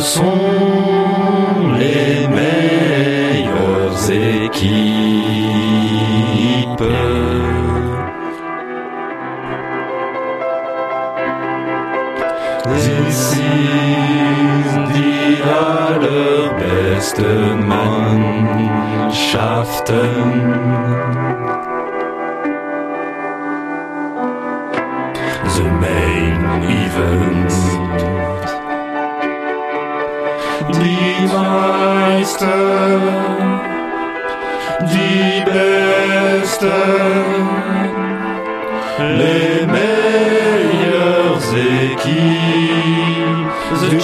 Ce sont les meilleures équipes. This is die allerbesten Mannschaften.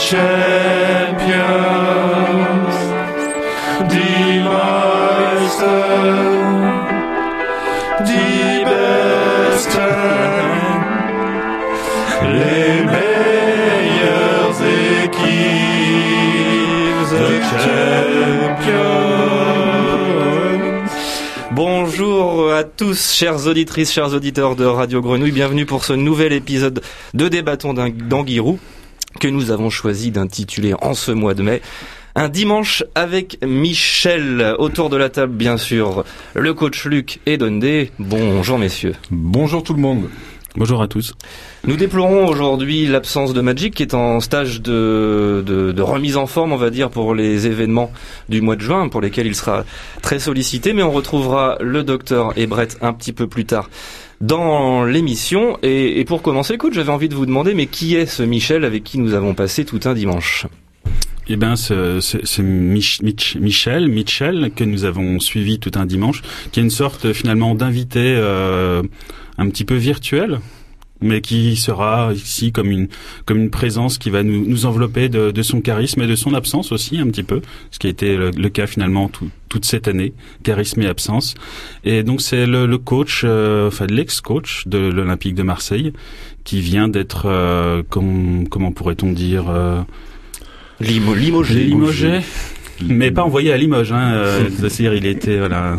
The champions, die Besten, les meilleures équipes, the champions. Bonjour à tous, chères auditrices, chers auditeurs de Radio Grenouille. Bienvenue pour ce nouvel épisode de Débattons d'Anguirou que nous avons choisi d'intituler en ce mois de mai un dimanche avec Michel. Autour de la table, bien sûr, le coach Luc et Dondé. Bonjour messieurs. Bonjour tout le monde. Bonjour à tous. Nous déplorons aujourd'hui l'absence de Magic qui est en stage de, de, de remise en forme, on va dire, pour les événements du mois de juin, pour lesquels il sera très sollicité, mais on retrouvera le docteur et Brett un petit peu plus tard dans l'émission. Et, pour commencer, écoute, j'avais envie de vous demander, mais qui est ce Michel avec qui nous avons passé tout un dimanche? Eh ben, ce, ce, ce Mich- Mich- Michel, Mitchell, que nous avons suivi tout un dimanche, qui est une sorte finalement d'invité euh, un petit peu virtuel, mais qui sera ici comme une comme une présence qui va nous, nous envelopper de, de son charisme et de son absence aussi un petit peu, ce qui a été le, le cas finalement tout- toute cette année, charisme et absence. Et donc c'est le, le coach, euh, enfin l'ex-coach de l'Olympique de Marseille, qui vient d'être, euh, com- comment pourrait-on dire euh, Limo, Limogé. Limogé. Mais pas envoyé à Limoges, hein. euh, C'est-à-dire, il était voilà,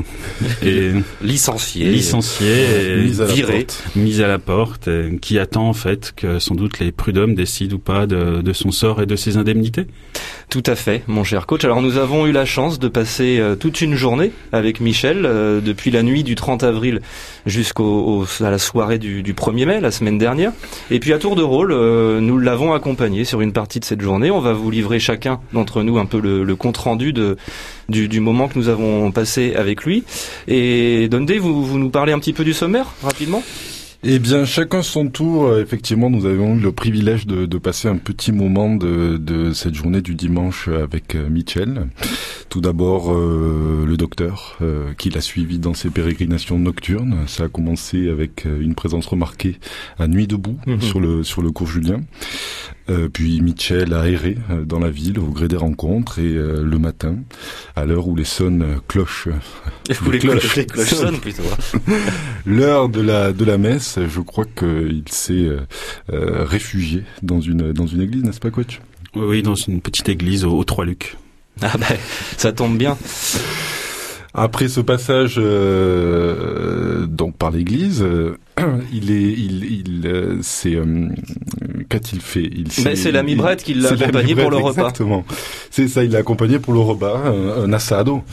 et Licencié. licencié, et Mise à la viré. porte. mis à la porte, et qui attend en fait que sans doute les prud'hommes décident ou pas de, de son sort et de ses indemnités. Tout à fait, mon cher coach. Alors nous avons eu la chance de passer euh, toute une journée avec Michel, euh, depuis la nuit du 30 avril jusqu'au au- à la soirée du, du 1er mai, la semaine dernière. Et puis à tour de rôle, euh, nous l'avons accompagné sur une partie de cette journée. On va vous livrer chacun d'entre nous un peu le, compte rendu du, moment que nous avons passé avec lui. Et vous, vous nous parlez un petit peu du sommaire rapidement? Eh bien, chacun son tour. Euh, Effectivement, nous avons eu le privilège de, passer un petit moment de, cette journée du dimanche avec euh, Mitchell. Tout d'abord, euh, le docteur, euh, qui l'a suivi dans ses pérégrinations nocturnes. Ça a commencé avec euh, une présence remarquée à Nuit debout Mhm. sur le sur le cours Julien. Euh, puis Mitchell a erré euh, dans la ville au gré des rencontres et euh, le matin, à l'heure où les sonnes clochent Ou les cloches. cloches, les cloches sonnent plutôt. L'heure de la de la messe, je crois qu'il s'est réfugié dans une dans une église, n'est-ce pas, coach? Oui, oui, dans une petite église aux, aux Trois-Lucs. Ah ben, ça tombe bien. Après ce passage euh, donc par l'église, euh, il est il il euh, c'est euh, qu'a-t-il fait Il s'est- Ben, c'est l'ami Brett qui l'a accompagné pour le repas. Exactement. C'est ça, il l'a accompagné pour le repas, un, un assado,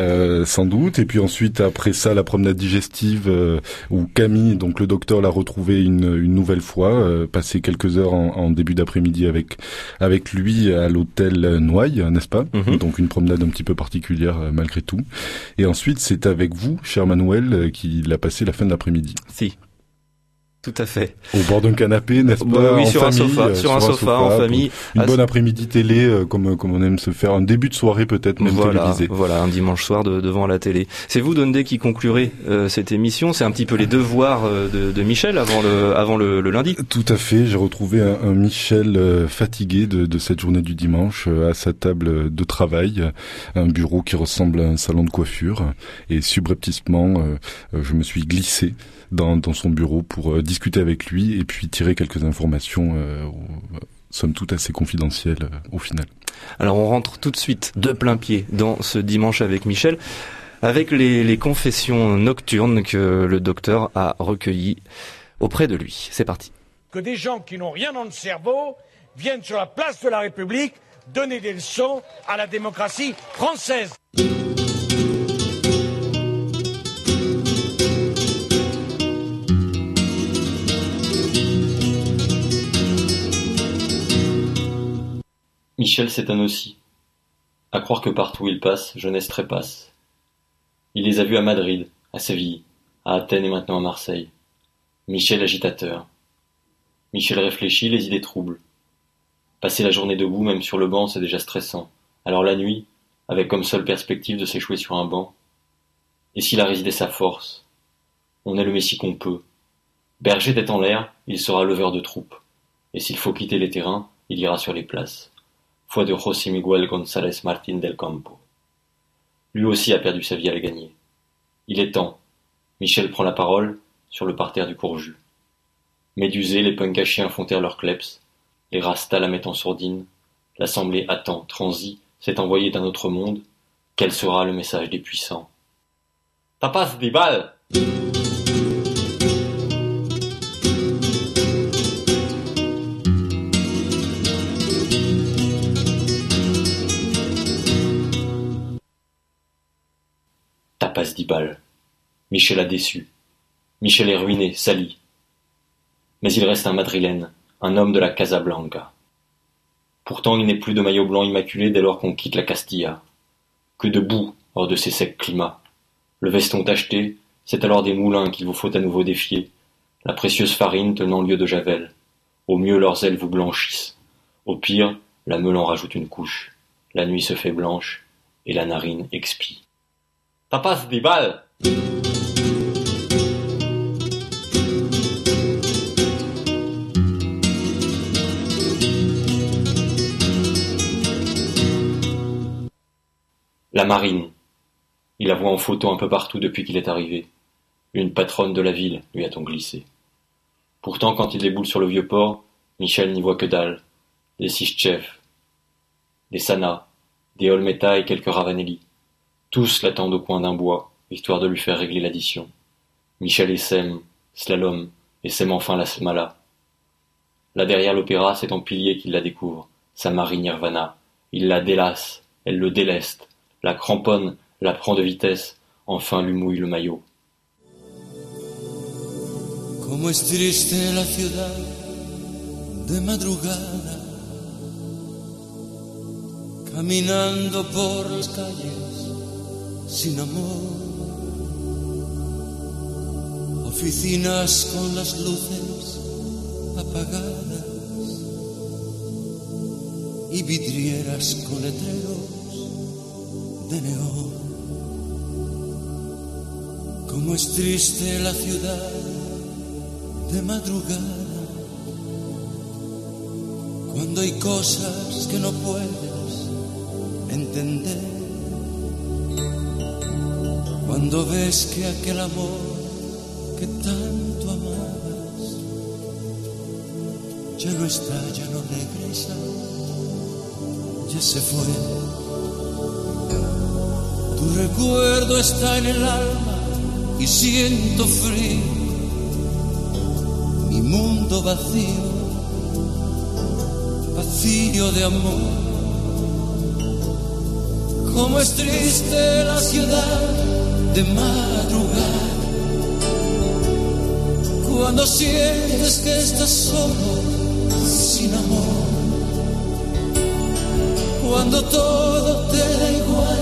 euh, sans doute. Et puis ensuite, après ça, la promenade digestive euh, où Camille, donc le docteur, l'a retrouvé une, une nouvelle fois, euh, passé quelques heures en, en début d'après-midi avec avec lui à l'hôtel Noailles, n'est-ce pas Mhm. Donc une promenade un petit peu particulière euh, malgré tout. Et ensuite, c'est avec vous, cher Manuel, euh, qu'il a passé la fin de l'après-midi. Si. Tout à fait. Au bord d'un canapé, n'est-ce Bah pas oui, en sur un famille, sofa, euh, sur un sofa, en famille. Une bonne après-midi télé, euh, comme comme on aime se faire, un début de soirée peut-être même Voilà, télévisé. voilà, un dimanche soir de- devant la télé. C'est vous, Dondé, qui conclurez euh, cette émission. C'est un petit peu les devoirs euh, de, de Michel avant le, avant le, le lundi. Tout à fait. J'ai retrouvé un, un Michel fatigué de, de cette journée du dimanche à sa table de travail, un bureau qui ressemble à un salon de coiffure, et subrepticement, je me suis glissé dans, dans son bureau pour euh, discuter avec lui et puis tirer quelques informations, euh, au- somme toute assez confidentielles euh, au final. Alors on rentre tout de suite de plein pied dans ce dimanche avec Michel, avec les, les confessions nocturnes que le docteur a recueillies auprès de lui. C'est parti. que des gens qui n'ont rien dans le cerveau viennent sur la place de la République donner des leçons à la démocratie française. Michel s'étonne aussi. À croire que partout où il passe, jeunesse trépasse. Il les a vus à Madrid, à Séville, à Athènes et maintenant à Marseille. Michel agitateur. Michel réfléchit, les idées troubles. Passer la journée debout, même sur le banc, c'est déjà stressant. Alors la nuit, avec comme seule perspective de s'échouer sur un banc. Et s'il a résidé sa force? On est le messie qu'on peut. Berger tête en l'air, il sera leveur de troupes. Et s'il faut quitter les terrains, il ira sur les places. Foi de José Miguel González Martín del Campo. Lui aussi a perdu sa vie à la gagner. Il est temps. Michel prend la parole sur le parterre du Courju. Médusés, les punks à chiens leurs kleps. Les rastas la mettent en sourdine. L'assemblée attend, transi, s'est envoyée d'un autre monde. Quel sera le message des puissants? Tapas Dibal Tapas Dibal. Michel a déçu. Michel est ruiné, sali. Mais il reste un madrilène, un homme de la Casablanca. Pourtant il n'est plus de maillot blanc immaculé dès lors qu'on quitte la Castilla. Que de boue hors de ces secs climats. Le veston tacheté, c'est alors des moulins qu'il vous faut à nouveau défier, la précieuse farine tenant lieu de javel. Au mieux leurs ailes vous blanchissent. Au pire, la meule en rajoute une couche. La nuit se fait blanche, et la narine expie. Tapas Dibal La marine. Il la voit en photo un peu partout depuis qu'il est arrivé. Une patronne de la ville, lui a-t-on glissé. Pourtant, quand il déboule sur le vieux port, Michel n'y voit que dalle. Des Sichtchev, des Sana, des Olmeta et quelques Ravanelli. Tous l'attendent au coin d'un bois, histoire de lui faire régler l'addition. Michel essaime, slalom, et sème enfin la smala. Là derrière l'opéra, c'est en pilier qu'il la découvre, sa Marie Nirvana. Il la délasse, elle le déleste, la cramponne, la prend de vitesse, enfin lui mouille le maillot. Sin amor, oficinas con las luces apagadas y vidrieras con letreros de neón. Como es triste la ciudad de madrugada, cuando hay cosas que no puedes entender, cuando ves que aquel amor que tanto amabas ya no está, ya no regresa, ya se fue. Tu recuerdo está en el alma y siento frío mi mundo vacío, vacío de amor. Como es triste la ciudad de madrugada, cuando sientes que estás solo, sin amor, cuando todo te da igual,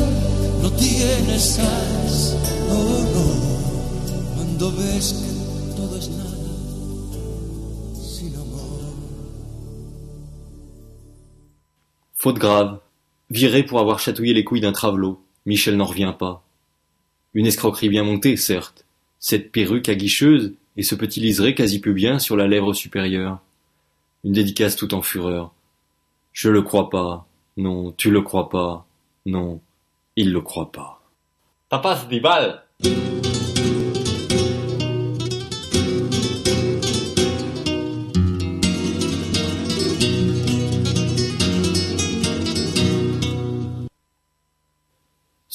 no tienes ganas, oh no, cuando ves que todo es nada. sin amor. Faute grave. Viré pour avoir chatouillé les couilles d'un travelot. Michel n'en revient pas. Une escroquerie bien montée, certes. Cette perruque aguicheuse et ce petit liseré quasi pubien sur la lèvre supérieure. Une dédicace tout en fureur. Je le crois pas. Non, tu le crois pas. Non, il le croit pas. Tapas Dibal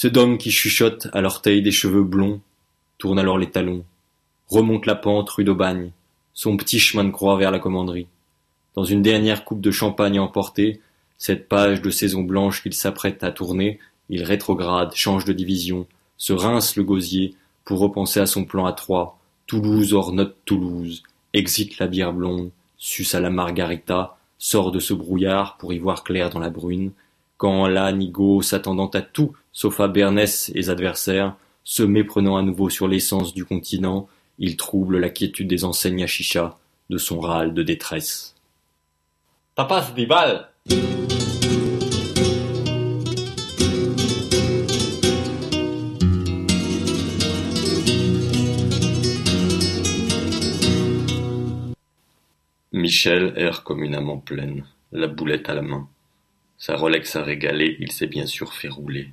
Ce dôme qui chuchote à l'orteil des cheveux blonds tourne alors les talons, remonte la pente rue d'Aubagne, son petit chemin de croix vers la commanderie. Dans une dernière coupe de champagne à emporter, Cette page de saison blanche qu'il s'apprête à tourner, il rétrograde, change de division, se rince le gosier pour repenser à son plan à trois, Toulouse hors note Toulouse, exite la bière blonde, suce à la margarita, sort de ce brouillard pour y voir clair dans la brune, quand là, Nigo, s'attendant à tout, sauf à Bernès et adversaires, se méprenant à nouveau sur l'essence du continent, il trouble la quiétude des enseignes à chicha, de son râle de détresse. Tapas Dival Michel erre comme une âme en pleine, la boulette à la main. Sa Rolex a régalé, il s'est bien sûr fait rouler.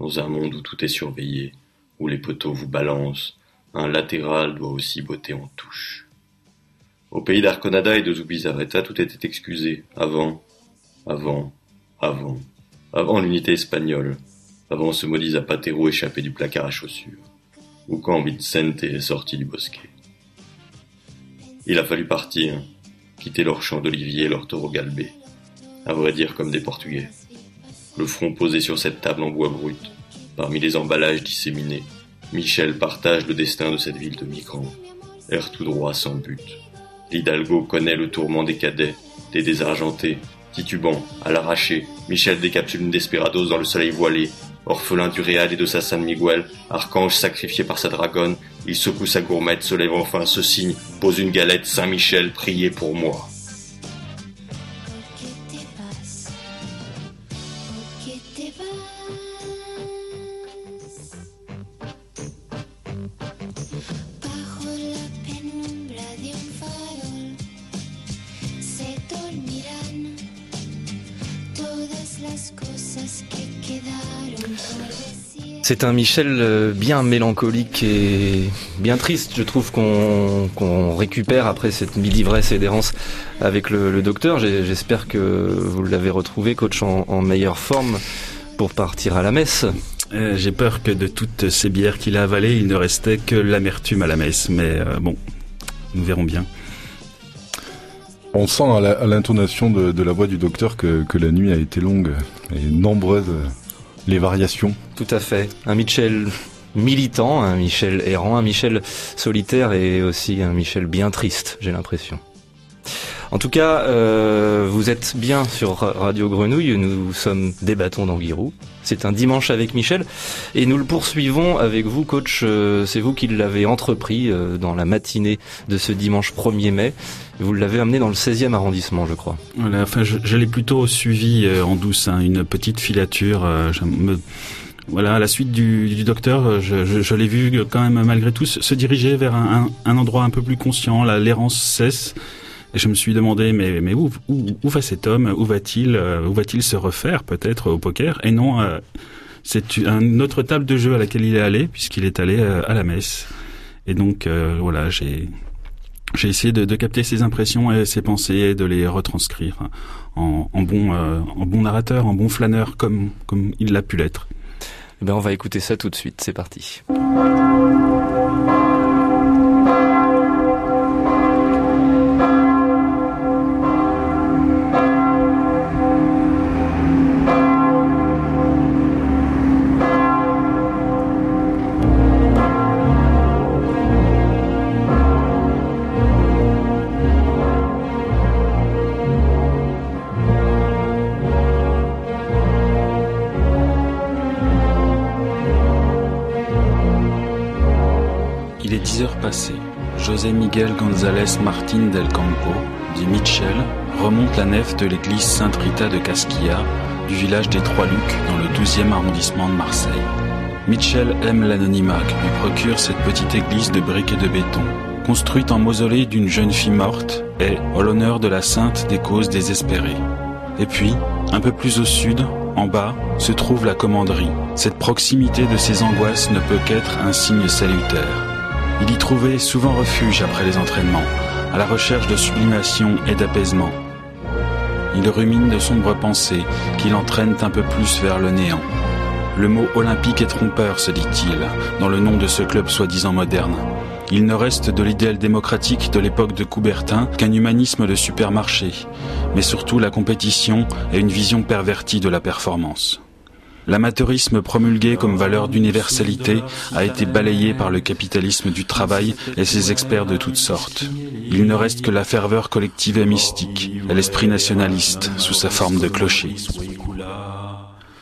Dans un monde où tout est surveillé, où les poteaux vous balancent, un latéral doit aussi botter en touche. Au pays d'Arconada et de Zubizarreta, tout était excusé, avant, avant, avant, avant l'unité espagnole, avant ce maudit Zapatero échappé du placard à chaussures, ou quand Vicente est sorti du bosquet. Il a fallu partir, quitter leur champ d'olivier et leur taureau galbé, à vrai dire comme des Portugais. Le front posé sur cette table en bois brut, parmi les emballages disséminés, Michel partage le destin de cette ville de migrants, air tout droit sans but. L'Hidalgo connaît le tourment des cadets, des désargentés, titubant, à l'arraché, Michel décapsule une desperados dans le soleil voilé, orphelin du Réal et de sa San Miguel, archange sacrifié par sa dragonne, il secoue sa gourmette, se lève enfin, se signe, pose une galette, Saint-Michel, priez pour moi. C'est un Michel euh, bien mélancolique et bien triste. Je trouve qu'on récupère après cette mi-ivresse et d'errance avec le, docteur. J'espère que vous l'avez retrouvé, coach, en, meilleure forme pour partir à la messe. Euh, j'ai peur que de toutes ces bières qu'il a avalées, il ne restait que l'amertume à la messe. Mais euh, bon, nous verrons bien. On sent à l'intonation de, la voix du docteur que, que, la nuit a été longue et nombreuse les variations. Tout à fait. Un Michel militant, un Michel errant, un Michel solitaire et aussi un Michel bien triste, j'ai l'impression. En tout cas, euh, vous êtes bien sur Radio Grenouille, nous sommes des bâtons d'Anguirou. C'est un dimanche avec Michel et nous le poursuivons avec vous, coach. Euh, c'est vous qui l'avez entrepris euh, dans la matinée de ce dimanche 1er mai. Vous l'avez amené dans le 16e arrondissement, je crois. Voilà, enfin, plutôt suivi en douce, hein, une petite filature. voilà, à la suite du, docteur, je, l'ai vu quand même malgré tout se, diriger vers un, endroit un peu plus conscient. L'errance cesse. Et je me suis demandé, mais, mais où, où, va cet homme? Où va-t-il euh, Où va-t-il se refaire peut-être au poker? Et non, euh, c'est une autre table de jeu à laquelle il est allé, puisqu'il est allé euh, à la messe. Et donc, voilà, j'ai j'ai essayé de, capter ses impressions et ses pensées et de les retranscrire en, en bon, en bon narrateur, en bon flâneur, comme, comme il l'a pu l'être. Eh ben on va écouter ça tout de suite, c'est parti. Miguel González Martín del Campo, dit Michel, remonte la nef de l'église Sainte Rita de Casquilla, du village des Trois-Lucs, dans le 12e arrondissement de Marseille. Michel aime l'anonymat que lui procure cette petite église de briques et de béton, construite en mausolée d'une jeune fille morte et en l'honneur de la sainte des causes désespérées. Et puis, un peu plus au sud, en bas, se trouve la commanderie. Cette proximité de ses angoisses ne peut qu'être un signe salutaire. Il y trouvait souvent refuge après les entraînements, à la recherche de sublimation et d'apaisement. Il rumine de sombres pensées qui l'entraînent un peu plus vers le néant. Le mot olympique est trompeur, se dit-il, dans le nom de ce club soi-disant moderne. Il ne reste de l'idéal démocratique de l'époque de Coubertin qu'un humanisme de supermarché, mais surtout la compétition et une vision pervertie de la performance. L'amateurisme promulgué comme valeur d'universalité a été balayé par le capitalisme du travail et ses experts de toutes sortes. Il ne reste que la ferveur collective et mystique, et l'esprit nationaliste sous sa forme de clocher.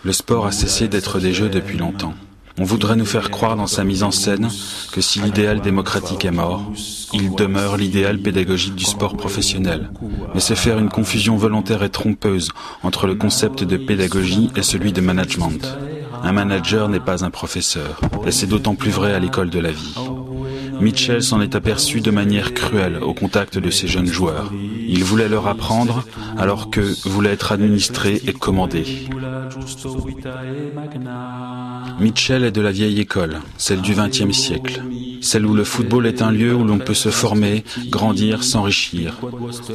Le sport a cessé d'être des jeux depuis longtemps. On voudrait nous faire croire dans sa mise en scène que si l'idéal démocratique est mort, il demeure l'idéal pédagogique du sport professionnel. Mais c'est faire une confusion volontaire et trompeuse entre le concept de pédagogie et celui de management. Un manager n'est pas un professeur, et c'est d'autant plus vrai à l'école de la vie. Mitchell s'en est aperçu de manière cruelle au contact de ses jeunes joueurs. Il voulait leur apprendre alors que voulait être administré et commandé. Mitchell est de la vieille école, celle du XXe siècle, celle où le football est un lieu où l'on peut se former, grandir, s'enrichir.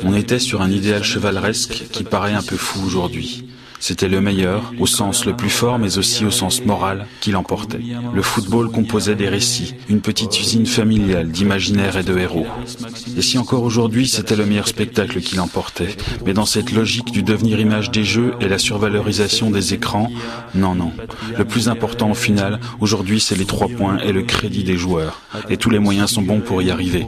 On était sur un idéal chevaleresque qui paraît un peu fou aujourd'hui. C'était le meilleur, au sens le plus fort, mais aussi au sens moral, qui l'emportait. Le football composait des récits, une petite usine familiale d'imaginaire et de héros. Et si encore aujourd'hui c'était le meilleur spectacle qui l'emportait, mais dans cette logique du devenir image des jeux et la survalorisation des écrans, non, non. Le plus important au final, aujourd'hui, c'est les trois points et le crédit des joueurs. Et tous les moyens sont bons pour y arriver.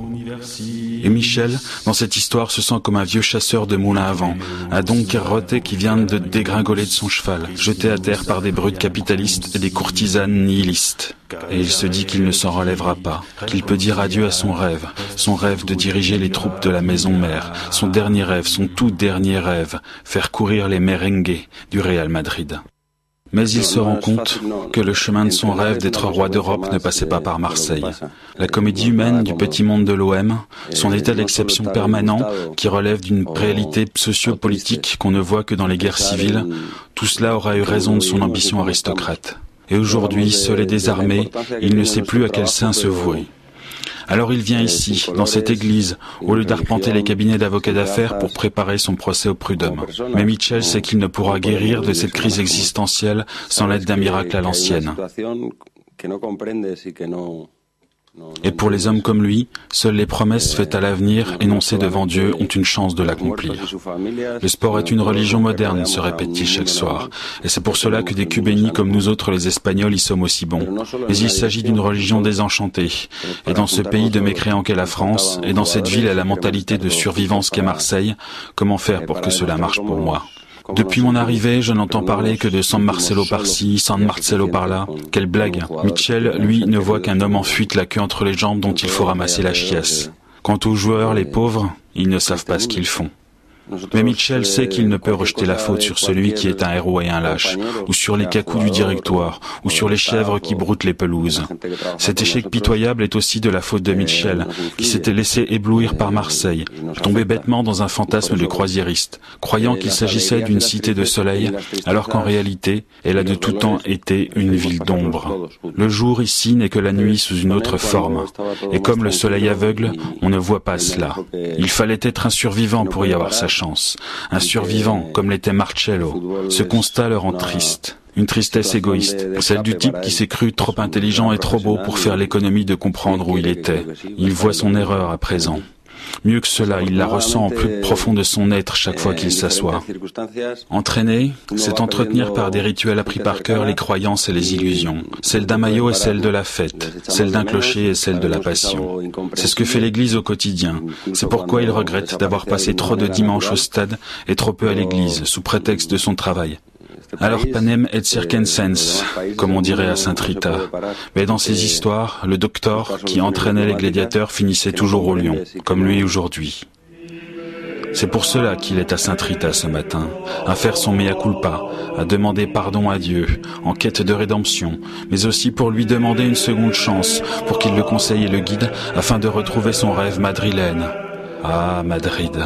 Et Michel, dans cette histoire, se sent comme un vieux chasseur de moulins à vent, un Don Quixote qui vient de dégringoler de son cheval, jeté à terre par des brutes capitalistes et des courtisanes nihilistes. Et il se dit qu'il ne s'en relèvera pas, qu'il peut dire adieu à son rêve, son rêve de diriger les troupes de la maison mère, son dernier rêve, son tout dernier rêve, faire courir les merengues du Real Madrid. Mais il se rend compte que le chemin de son rêve d'être roi d'Europe ne passait pas par Marseille. La comédie humaine du petit monde de l'OM, son état d'exception permanent qui relève d'une réalité sociopolitique qu'on ne voit que dans les guerres civiles, tout cela aura eu raison de son ambition aristocrate. Et aujourd'hui, seul et désarmé, il ne sait plus à quel sein se vouer. Alors il vient ici, dans cette église, au lieu d'arpenter les cabinets d'avocats d'affaires pour préparer son procès au prud'homme. Mais Mitchell sait qu'il ne pourra guérir de cette crise existentielle sans l'aide d'un miracle à l'ancienne. Et pour les hommes comme lui, seules les promesses faites à l'avenir, énoncées devant Dieu, ont une chance de l'accomplir. Le sport est une religion moderne, se répète-t-il chaque soir. Et c'est pour cela que des Cubénis comme nous autres les Espagnols y sommes aussi bons. Mais il s'agit d'une religion désenchantée. Et dans ce pays de mécréants qu'est la France, et dans cette ville à la mentalité de survivance qu'est Marseille, comment faire pour que cela marche pour moi? Depuis mon arrivée, je n'entends parler que de San Marcelo par-ci, San Marcelo par-là. Quelle blague. Mitchell, lui, ne voit qu'un homme en fuite la queue entre les jambes dont il faut ramasser la chiasse. Quant aux joueurs, les pauvres, ils ne savent pas ce qu'ils font. Mais Mitchell sait qu'il ne peut rejeter la faute sur celui qui est un héros et un lâche, ou sur les cacous du directoire, ou sur les chèvres qui broutent les pelouses. Cet échec pitoyable est aussi de la faute de Mitchell, qui s'était laissé éblouir par Marseille, tombé bêtement dans un fantasme de croisiériste, croyant qu'il s'agissait d'une cité de soleil, alors qu'en réalité, elle a de tout temps été une ville d'ombre. Le jour ici n'est que la nuit sous une autre forme, et comme le soleil aveugle, on ne voit pas cela. Il fallait être un survivant pour y avoir sa chance un survivant comme l'était Marcello. Ce constat le rend triste. Une tristesse égoïste, celle du type qui s'est cru trop intelligent et trop beau pour faire l'économie de comprendre où il était. Il voit son erreur à présent. Mieux que cela, il la ressent au plus profond de son être chaque fois qu'il s'assoit. Entraîner, c'est entretenir par des rituels appris par cœur les croyances et les illusions, celle d'un maillot et celle de la fête, celle d'un clocher et celle de la passion. C'est ce que fait l'Église au quotidien. C'est pourquoi il regrette d'avoir passé trop de dimanches au stade et trop peu à l'Église, sous prétexte de son travail. Alors panem et circensens, comme on dirait à Saint-Rita. Mais dans ces histoires, le docteur qui entraînait les gladiateurs finissait toujours au lion, comme lui aujourd'hui. C'est pour cela qu'il est à Saint-Rita ce matin, à faire son mea culpa, à demander pardon à Dieu, en quête de rédemption, mais aussi pour lui demander une seconde chance, pour qu'il le conseille et le guide, afin de retrouver son rêve madrilène. Ah, Madrid.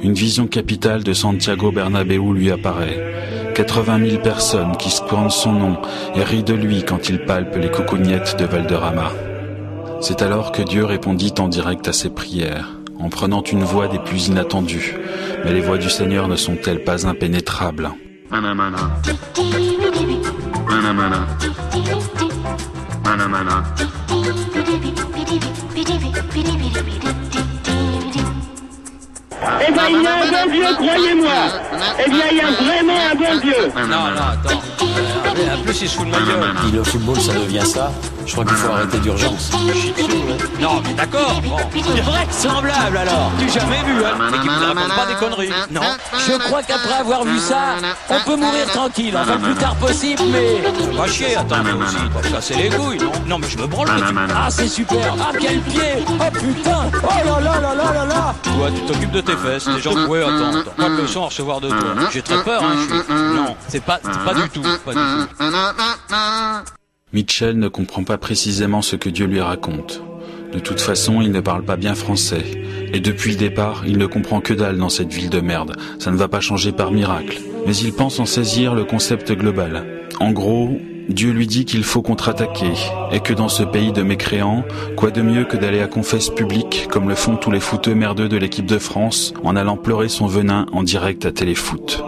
Une vision capitale de Santiago Bernabéu lui apparaît. 80 000 personnes qui scandent son nom et rient de lui quand il palpe les coucougnettes de Valderrama. C'est alors que Dieu répondit en direct à ses prières, en prenant une voix des plus inattendues. Mais les voix du Seigneur ne sont-elles pas impénétrables? Eh ben, il y a un bon Dieu, croyez-moi. Eh bien, il y a vraiment un bon Dieu. Non, non, attends. En plus, il se fout de ma gueule. Puis le football, ça devient ça. Je crois qu'il faut arrêter d'urgence. Non, mais d'accord. Bon. Vraisemblable alors. Du jamais vu, hein. Mais qui raconte pas des conneries. Non. Je crois qu'après avoir vu ça, on peut mourir tranquille. Enfin, le plus tard possible, mais... Va chier, attends, moi aussi. Te casser les couilles, non Non, mais je me branle tu Ah, c'est super. Ah, quel pied. Oh, putain. Oh là là là là là là. Toi, tu t'occupes de tes fesses. Les gens, ouais, attends, attends. Pas de leçon à recevoir de toi. J'ai très peur, hein. Je suis... Non, c'est pas, pas du tout. Pas du tout. Mitchell ne comprend pas précisément ce que Dieu lui raconte. De toute façon, il ne parle pas bien français. Et depuis le départ, il ne comprend que dalle dans cette ville de merde. Ça ne va pas changer par miracle. Mais il pense en saisir le concept global. En gros, Dieu lui dit qu'il faut contre-attaquer, et que dans ce pays de mécréants, quoi de mieux que d'aller à confesse publique, comme le font tous les footeux merdeux de l'équipe de France, en allant pleurer son venin en direct à Téléfoot.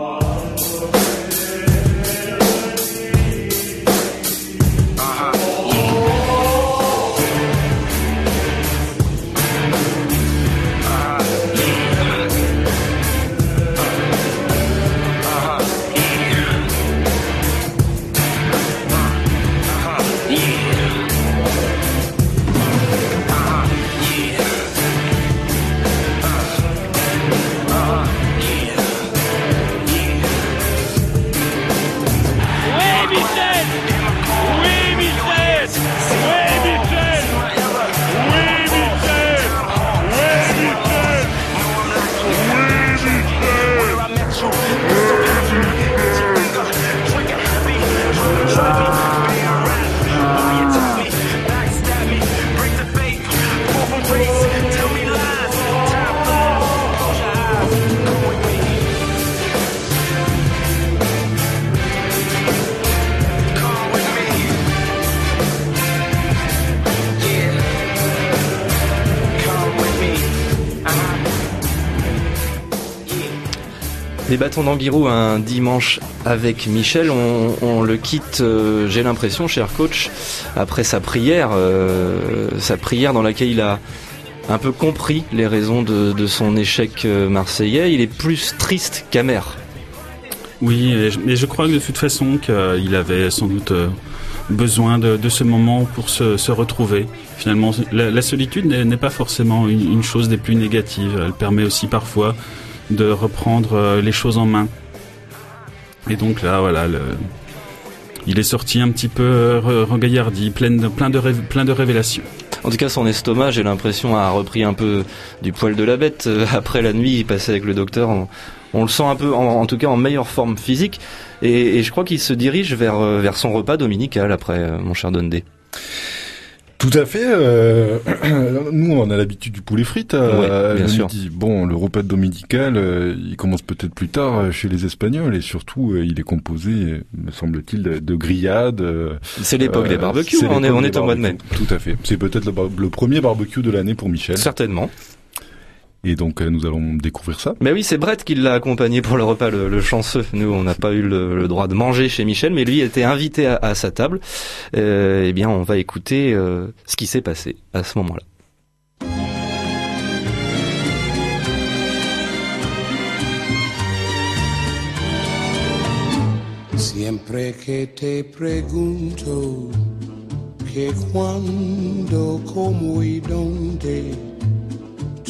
Les bâtons d'Anguirou un dimanche avec Michel. On, le quitte, euh, j'ai l'impression, cher coach, après sa prière, euh, sa prière dans laquelle il a un peu compris les raisons de, son échec euh, marseillais. Il est plus triste qu'amer. Oui, mais je crois que de toute façon qu'il avait sans doute besoin de, ce moment pour se, retrouver. Finalement, la, solitude n'est pas forcément une chose des plus négatives. Elle permet aussi parfois de reprendre euh, les choses en main. Et donc là, voilà, il est sorti un petit peu euh, re- regaillardi, plein de, plein, de plein de révélations. En tout cas, son estomac, j'ai l'impression, a repris un peu du poil de la bête. Euh, Après la nuit passée avec le docteur, on, le sent un peu, en, tout cas, en meilleure forme physique. Et, je crois qu'il se dirige vers, vers son repas dominical après, mon cher Dondé. Tout à fait. euh, nous, on a l'habitude du poulet frites Ouais, bien sûr. midi. Bon, le repas dominical, euh, il commence peut-être plus tard euh, chez les Espagnols et surtout, euh, il est composé, euh, me semble-t-il, de, de grillades. euh, C'est l'époque des barbecues, on est- on est au mois de mai. Tout à fait. C'est peut-être le premier barbecue de l'année pour Michel. Certainement. Et donc, euh, nous allons découvrir ça. Mais oui, c'est Brett qui l'a accompagné pour le repas, le, le chanceux. Nous, on n'a pas eu le, le droit de manger chez Michel, mais lui était invité à, à sa table. Euh, eh bien, on va écouter euh, ce qui s'est passé à ce moment-là. Siempre que te pregunto que cuándo, cómo y dónde,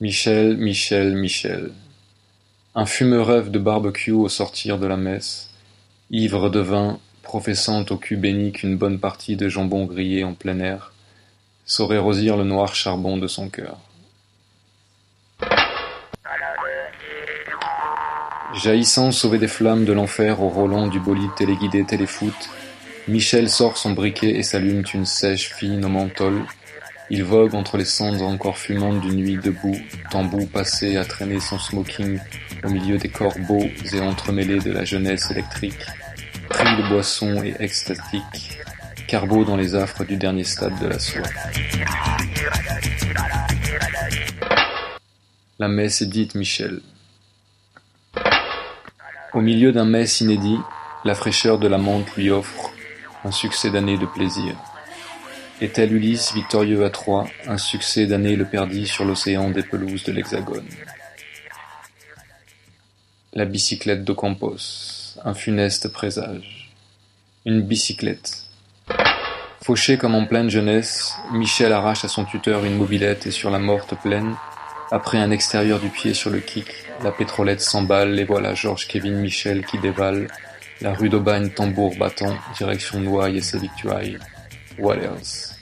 Michel, Michel, Michel. Un fumeux rêve de barbecue au sortir de la messe, ivre de vin, professant au cul béni qu'une bonne partie de jambon grillé en plein air saurait rosir le noir charbon de son cœur. Jaillissant sauvé des flammes de l'enfer au Roland du bolide téléguidé téléfoot, Michel sort son briquet et s'allume une sèche fine au menthol, Il vogue entre les cendres encore fumantes d'une nuit debout, tambour passé à traîner son smoking au milieu des corbeaux et entremêlés de la jeunesse électrique, pris de boissons et extatique, carbo dans les affres du dernier stade de la soie. La messe est dite Michel. Au milieu d'un messe inédit, la fraîcheur de la menthe lui offre un succès d'année de plaisir. Et tel Ulysse victorieux à Troie, un succès d'année le perdit sur l'océan des pelouses de l'Hexagone. La bicyclette d'Ocampos, un funeste présage. Une bicyclette. Fauché comme en pleine jeunesse, Michel arrache à son tuteur une mobilette et sur la morte plaine, après un extérieur du pied sur le kick, la pétrolette s'emballe et voilà Georges Kevin Michel qui dévale, la rue d'Aubagne tambour battant, direction Noailles et ses victuailles. What else?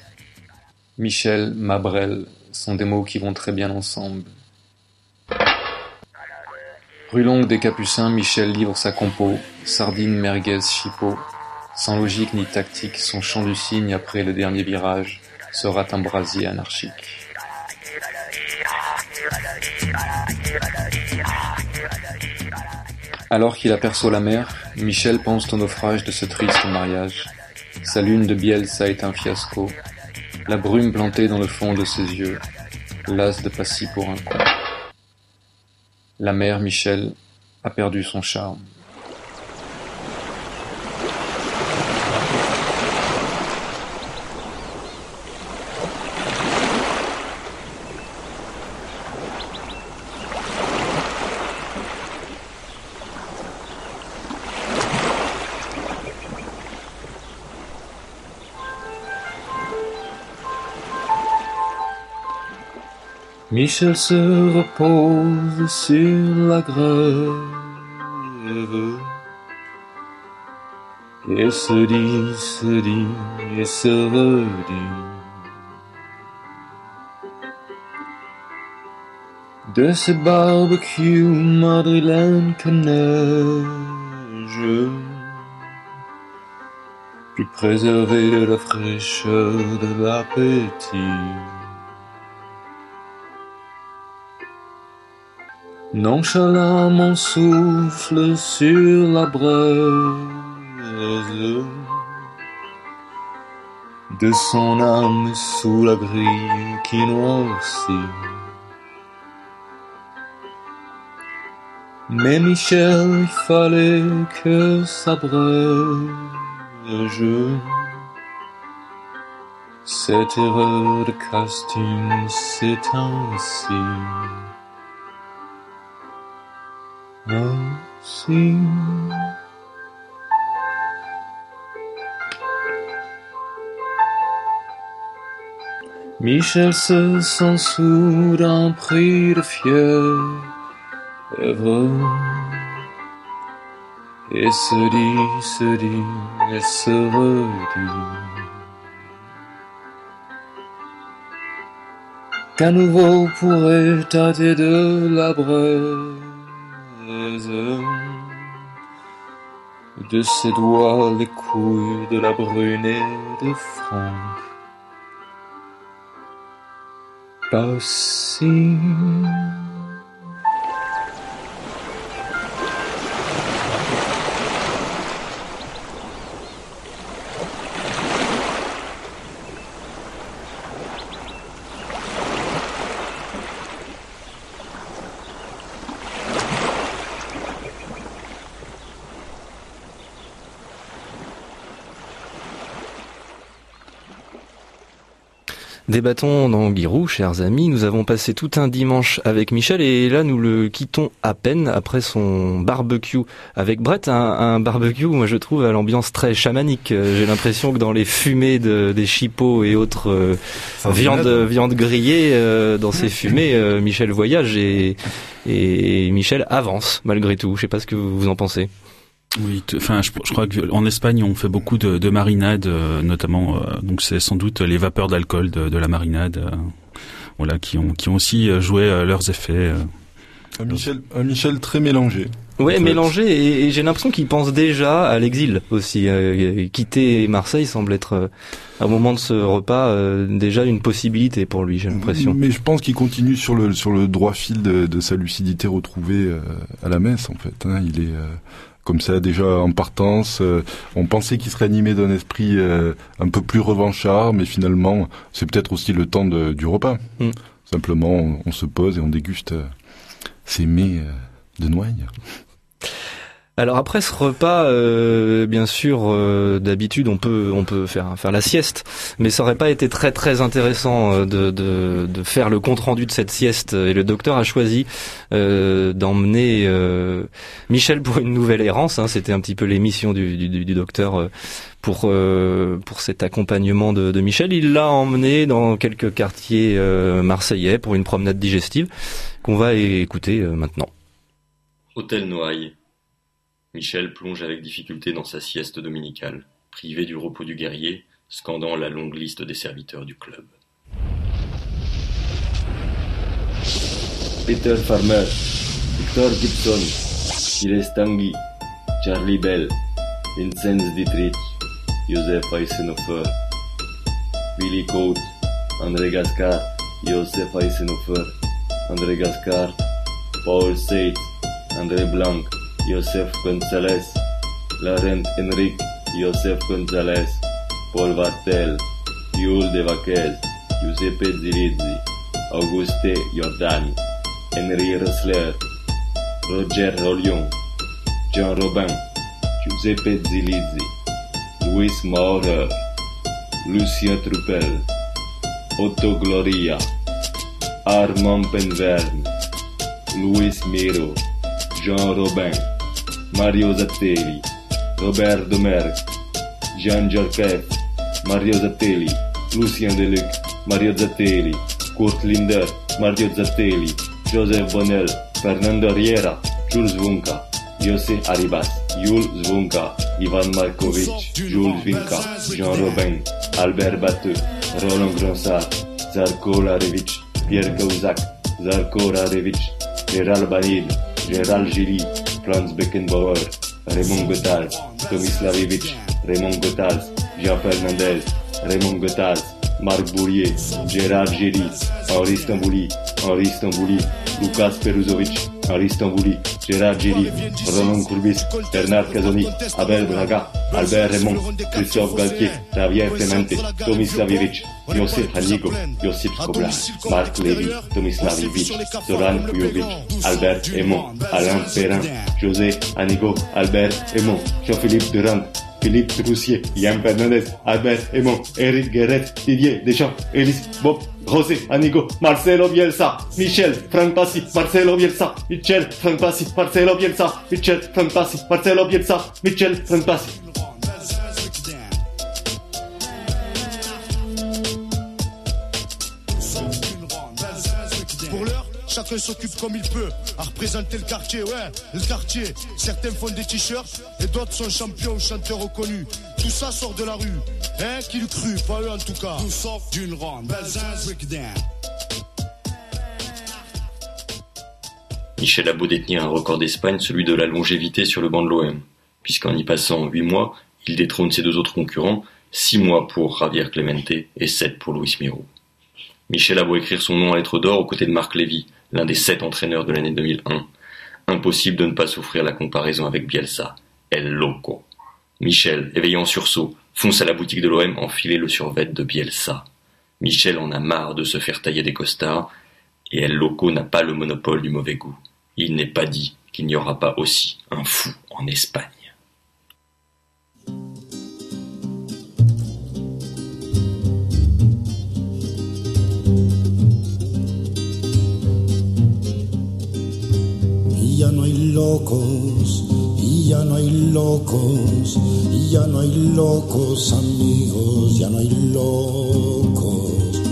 Michel, Mabrel sont des mots qui vont très bien ensemble. Rue longue des Capucins, Michel livre sa compo, sardine, merguez, chipot. Sans logique ni tactique, son chant du cygne après le dernier virage sera un brasier anarchique. Alors qu'il aperçoit la mer, Michel pense au naufrage de ce triste mariage. Sa lune de Bielsa est un fiasco. La brume plantée dans le fond de ses yeux, l'as de Passy pour un con. La mère Michel a perdu son charme. Michel se repose sur la grève et se dit, se dit et se redit de ces barbecues madrilènes que neige puis préserver de la fraîcheur de l'appétit. Nonchalamment souffle sur la braise de son âme sous la grille qui noircit. Mais Michel, il fallait que s'abrège cette erreur de casting, c'est ainsi. Michel se sent soudain pris de fièvre et se dit, se dit et se redit. Qu'à nouveau pourrait tâter de la braise de ses doigts les couilles de la brune et de Franck. Débattons dans Guirou, chers amis. Nous avons passé tout un dimanche avec Michel et là nous le quittons à peine après son barbecue avec Brett. Un, un barbecue, moi je trouve, à l'ambiance très chamanique. Euh, J'ai l'impression que dans les fumées de, des chipots et autres euh, viandes viande grillées, euh, dans ces fumées, euh, Michel voyage et, et Michel avance malgré tout. Je sais pas ce que vous en pensez. Oui, enfin, je, je crois qu'en Espagne, on fait beaucoup de, de marinade, euh, notamment. euh, donc, c'est sans doute les vapeurs d'alcool de, de la marinade, euh, voilà, qui ont qui ont aussi euh, joué euh, leurs effets. euh. Un Michel, un Michel très mélangé. Ouais, mélangé, et, et j'ai l'impression qu'il pense déjà à l'exil aussi. Euh, quitter Marseille semble être, euh, au moment de ce repas, euh, déjà une possibilité pour lui, j'ai l'impression. Mais je pense qu'il continue sur le sur le droit fil de, de sa lucidité retrouvée euh, à la messe en fait. hein. Il est euh, comme ça déjà en partance. euh, on pensait qu'il serait animé d'un esprit euh, un peu plus revanchard, mais finalement c'est peut-être aussi le temps de- du repas. Mm. Simplement, on, on se pose et on déguste euh, ces mets de noix. Alors après ce repas, euh, bien sûr, euh, d'habitude on peut on peut faire faire la sieste, mais ça aurait pas été très très intéressant euh, de de, faire le compte rendu de cette sieste. Et le docteur a choisi euh, d'emmener Michel pour une nouvelle errance. hein. C'était un petit peu l'émission du, du, du docteur pour pour cet accompagnement de, de Michel. Il l'a emmené dans quelques quartiers euh, marseillais pour une promenade digestive qu'on va écouter maintenant. Hôtel Noailles. Michel plonge avec difficulté dans sa sieste dominicale, privé du repos du guerrier, scandant la longue liste des serviteurs du club. Peter Farmer, Victor Gibson, Gilles Tanguy, Charlie Bell, Vincenz Dietrich, Joseph Eisenhofer, Willy Coates, André Gascar, Joseph Eisenhofer, André Gascar, Paul Seitz, André Blanc, Joseph Gonzalez, Laurent Enrique, Joseph Gonzalez, Paul Vartel, Yul De Vaquez, Giuseppe Zilizzi, Auguste Giordani, Henri Ressler, Roger Rollion, Jean Robin, Giuseppe Zilizzi, Louis Maurer, Lucien Truppel, Otto Gloria, Armand Penverne, Luis Miro, Jean Robin, Mario Zattelli, Robert Domergue, Jean Jorquet, Mario Zattelli, Lucien Deluc, Mario Zattelli, Kurt Linder, Mario Zattelli, Joseph Bonnel, Fernando Riera, Jules Vunca, José Arribas, Jules Zvunka, Ivan Markovic, Jules Vinca, Jean Robin, Albert Batteux, Roland Gronsard, Zarko Larevich, Pierre Gauzak, Zarko Larevich, Gérald Banil, Gérald Gilly, Franz Beckenbauer, Raymond Goethals, Tomislavovich, Raymond Goethals, Jean Fernandez, Raymond Goethals, Marc Bourrier, Gérard Gilly, Henri Stambouli, Henri Stambouli, Lucas Peruzovic, Henri Stambouli, Gérard Gilly, Roland Courbis, Bernard Casoni, Abel Braga, Albert Raymond, Christophe Galtier, Javier Clemente, Tomislavovich, Josip Hanigo, Josip Koblar, Marc Levy, Tomislavovich, Zoran Kujovic, Albert Aymon, Alain Perrin, José Anigo, Albert Aymon, Jean-Philippe Durand, Philippe Troussier, Yann Fernandez, Albert Aymon, Eric Guéret, Didier Deschamps, Elise Bob, José Anigo, Marcelo Bielsa, Michel Frank Passi, Marcelo Bielsa, Michel Frank Passi, Marcelo Bielsa, Michel Frank Passi, Marcelo Bielsa, Michel Frank Passi. Pour l'heure, chacun s'occupe comme il peut à représenter le quartier, ouais, le quartier. Certains font des t-shirts et d'autres sont champions chanteurs reconnus. Tout ça sort de la rue, Michel a beau détenir un record d'Espagne, celui de la longévité sur le banc de l'OM, puisqu'en y passant 8 mois, il détrône ses deux autres concurrents, 6 mois pour Javier Clemente et 7 pour Luis Miro. Michel a beau écrire son nom en lettres d'or aux côtés de Marc Lévy, l'un des sept entraîneurs de l'année 2001. Impossible de ne pas souffrir la comparaison avec Bielsa. El Loco. Michel, éveillé en sursaut, fonce à la boutique de l'OM enfiler le survêt de Bielsa. Michel en a marre de se faire tailler des costards, et El Loco n'a pas le monopole du mauvais goût. Il n'est pas dit qu'il n'y aura pas aussi un fou en Espagne. Ya no hay locos, ya no hay locos amigos, ya no hay locos,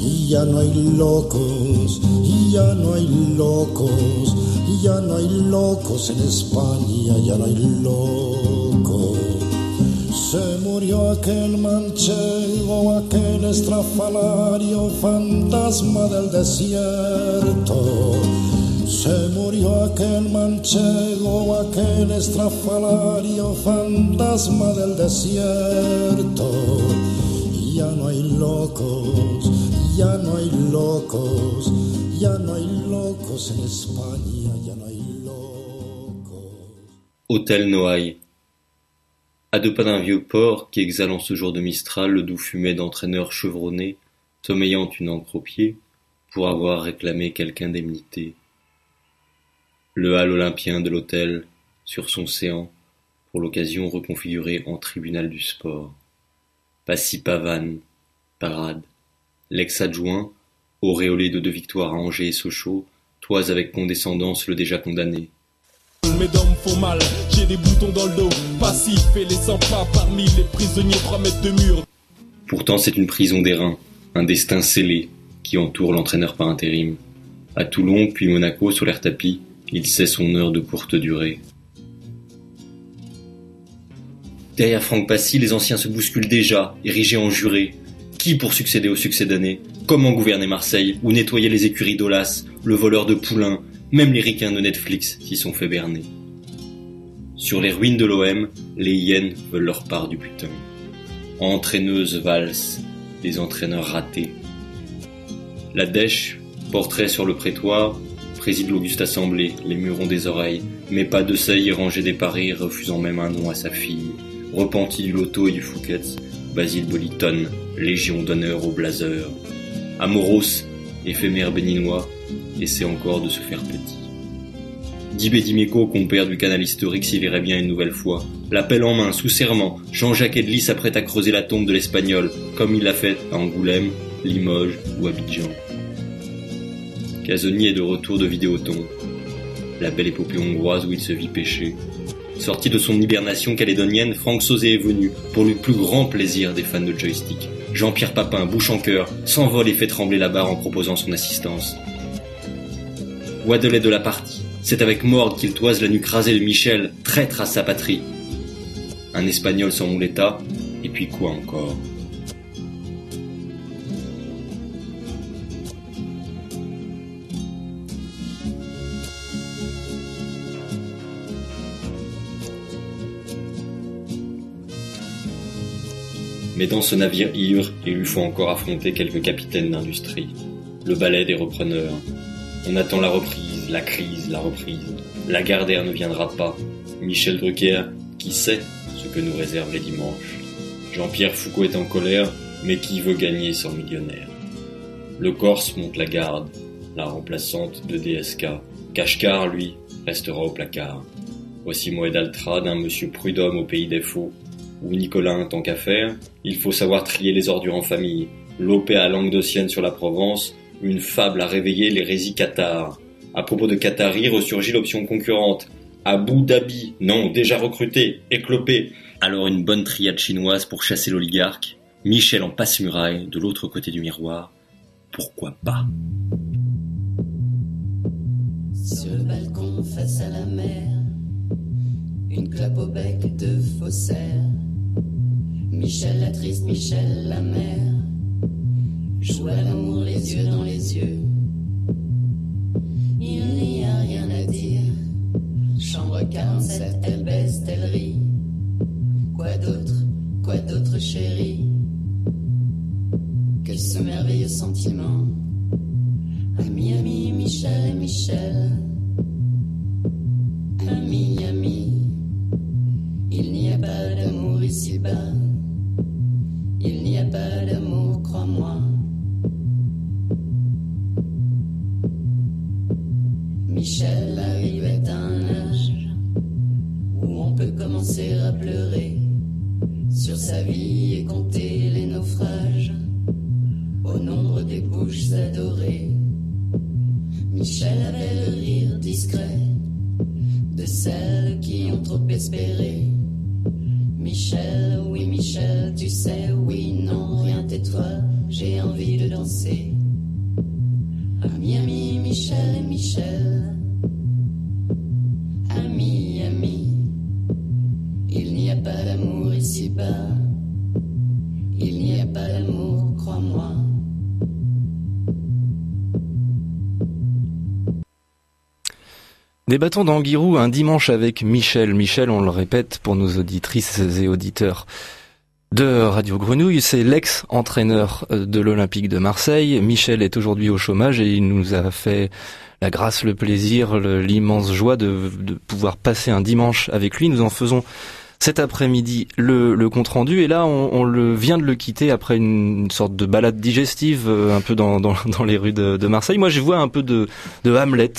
y ya no hay locos, y ya no hay locos, y ya no hay locos en España, ya no hay locos. Se murió aquel manchego, aquel estrafalario fantasma del desierto. Se murió aquel manchego, aquel estrafalario fantasma del desierto. Ya no hay locos, ya no hay locos, ya no hay locos en España, ya no hay locos. Hôtel Noailles. À deux pas d'un vieux port qui exhale en ce jour de Mistral le doux fumet d'entraîneurs chevronnés, sommeillant une encre au pied, pour avoir réclamé quelque indemnité. Le hall olympien de l'hôtel, sur son séant, pour l'occasion reconfiguré en tribunal du sport. Passy pavane, parade. L'ex-adjoint, auréolé de deux victoires à Angers et Sochaux, toise avec condescendance le déjà condamné. Mes dents me font mal, j'ai des boutons dans le dos, passif et les 100 pas parmi les prisonniers 3 mètres de mur. Pourtant c'est une prison d'airain, un destin scellé, qui entoure l'entraîneur par intérim. À Toulon puis Monaco sur l'air tapis, il sait son heure de courte durée. Derrière Franck Passy, les anciens se bousculent déjà, érigés en jurés. Qui pour succéder au succédané Comment gouverner Marseille ou nettoyer les écuries d'Olas, le voleur de poulains, même les ricains de Netflix s'y sont fait berner. Sur les ruines de l'OM, les hyènes veulent leur part du butin. Entraîneuses valses, des entraîneurs ratés. La dèche, portrait sur le prétoire, préside l'auguste assemblée, les murs ont des oreilles, mais pas de seuil rangé des paris, refusant même un nom à sa fille. Repenti du loto et du Fouquet's, Basile Boliton, légion d'honneur aux blaseurs. Amoros, éphémère béninois, essaie encore de se faire petit. Dibé Dimeco, compère du canal historique, s'y verrait bien une nouvelle fois. L'appel en main, sous serment, Jean-Jacques Edly s'apprête à creuser la tombe de l'espagnol, comme il l'a fait à Angoulême, Limoges ou Abidjan. Casoni est de retour de Vidéoton, la belle épopée hongroise où il se vit pêcher. Sorti de son hibernation calédonienne, Franck Sauzé est venu, pour le plus grand plaisir des fans de joystick. Jean-Pierre Papin, bouche en cœur, s'envole et fait trembler la barre en proposant son assistance. Wadelet de la partie, c'est avec Morgue qu'il toise la nuque rasée de Michel, traître à sa patrie. Un espagnol sans muleta, et puis quoi encore? Mais dans ce navire ivre, il lui faut encore affronter quelques capitaines d'industrie. Le balai des repreneurs. On attend la reprise, la crise, la reprise. La Gardère ne viendra pas. Michel Drucker, qui sait ce que nous réservent les dimanches? Jean-Pierre Foucault est en colère, mais qui veut gagner son millionnaire? Le Corse monte la garde, la remplaçante de DSK. Kashkar, lui, restera au placard. Voici Moed Altra d'un monsieur prud'homme au pays des faux, ou Nicolin tant qu'à faire, il faut savoir trier les ordures en famille. L'opéra languedocienne sur la Provence, une fable à réveiller l'hérésie cathare. À propos de Qatari, ressurgit l'option concurrente. Abu Dhabi, non, déjà recruté, éclopé. Alors une bonne triade chinoise pour chasser l'oligarque. Michel en passe-muraille, de l'autre côté du miroir. Pourquoi pas? Sur le balcon face à la mer, une clope au bec de faussaire. Michel la triste, Michel la mère, joue à l'amour les yeux dans les yeux. Il n'y a rien à dire. Chambre 47, elle baisse, elle rit. Quoi d'autre, quoi d'autre chérie? Que ce merveilleux sentiment. Ami, ami, Michel et Michel. Débattons d'Anguirou un dimanche avec Michel. Michel, on le répète pour nos auditrices et auditeurs de Radio Grenouille, c'est l'ex-entraîneur euh, de l'Olympique de Marseille. Michel est aujourd'hui au chômage et il nous a fait la grâce, le plaisir, l'immense joie de, de, pouvoir passer un dimanche avec lui. Nous en faisons cet après-midi le, le compte rendu et là on, le vient de le quitter après une, sorte de balade digestive euh, un peu dans, dans, les rues de, Marseille. Moi je vois un peu de, de Hamlet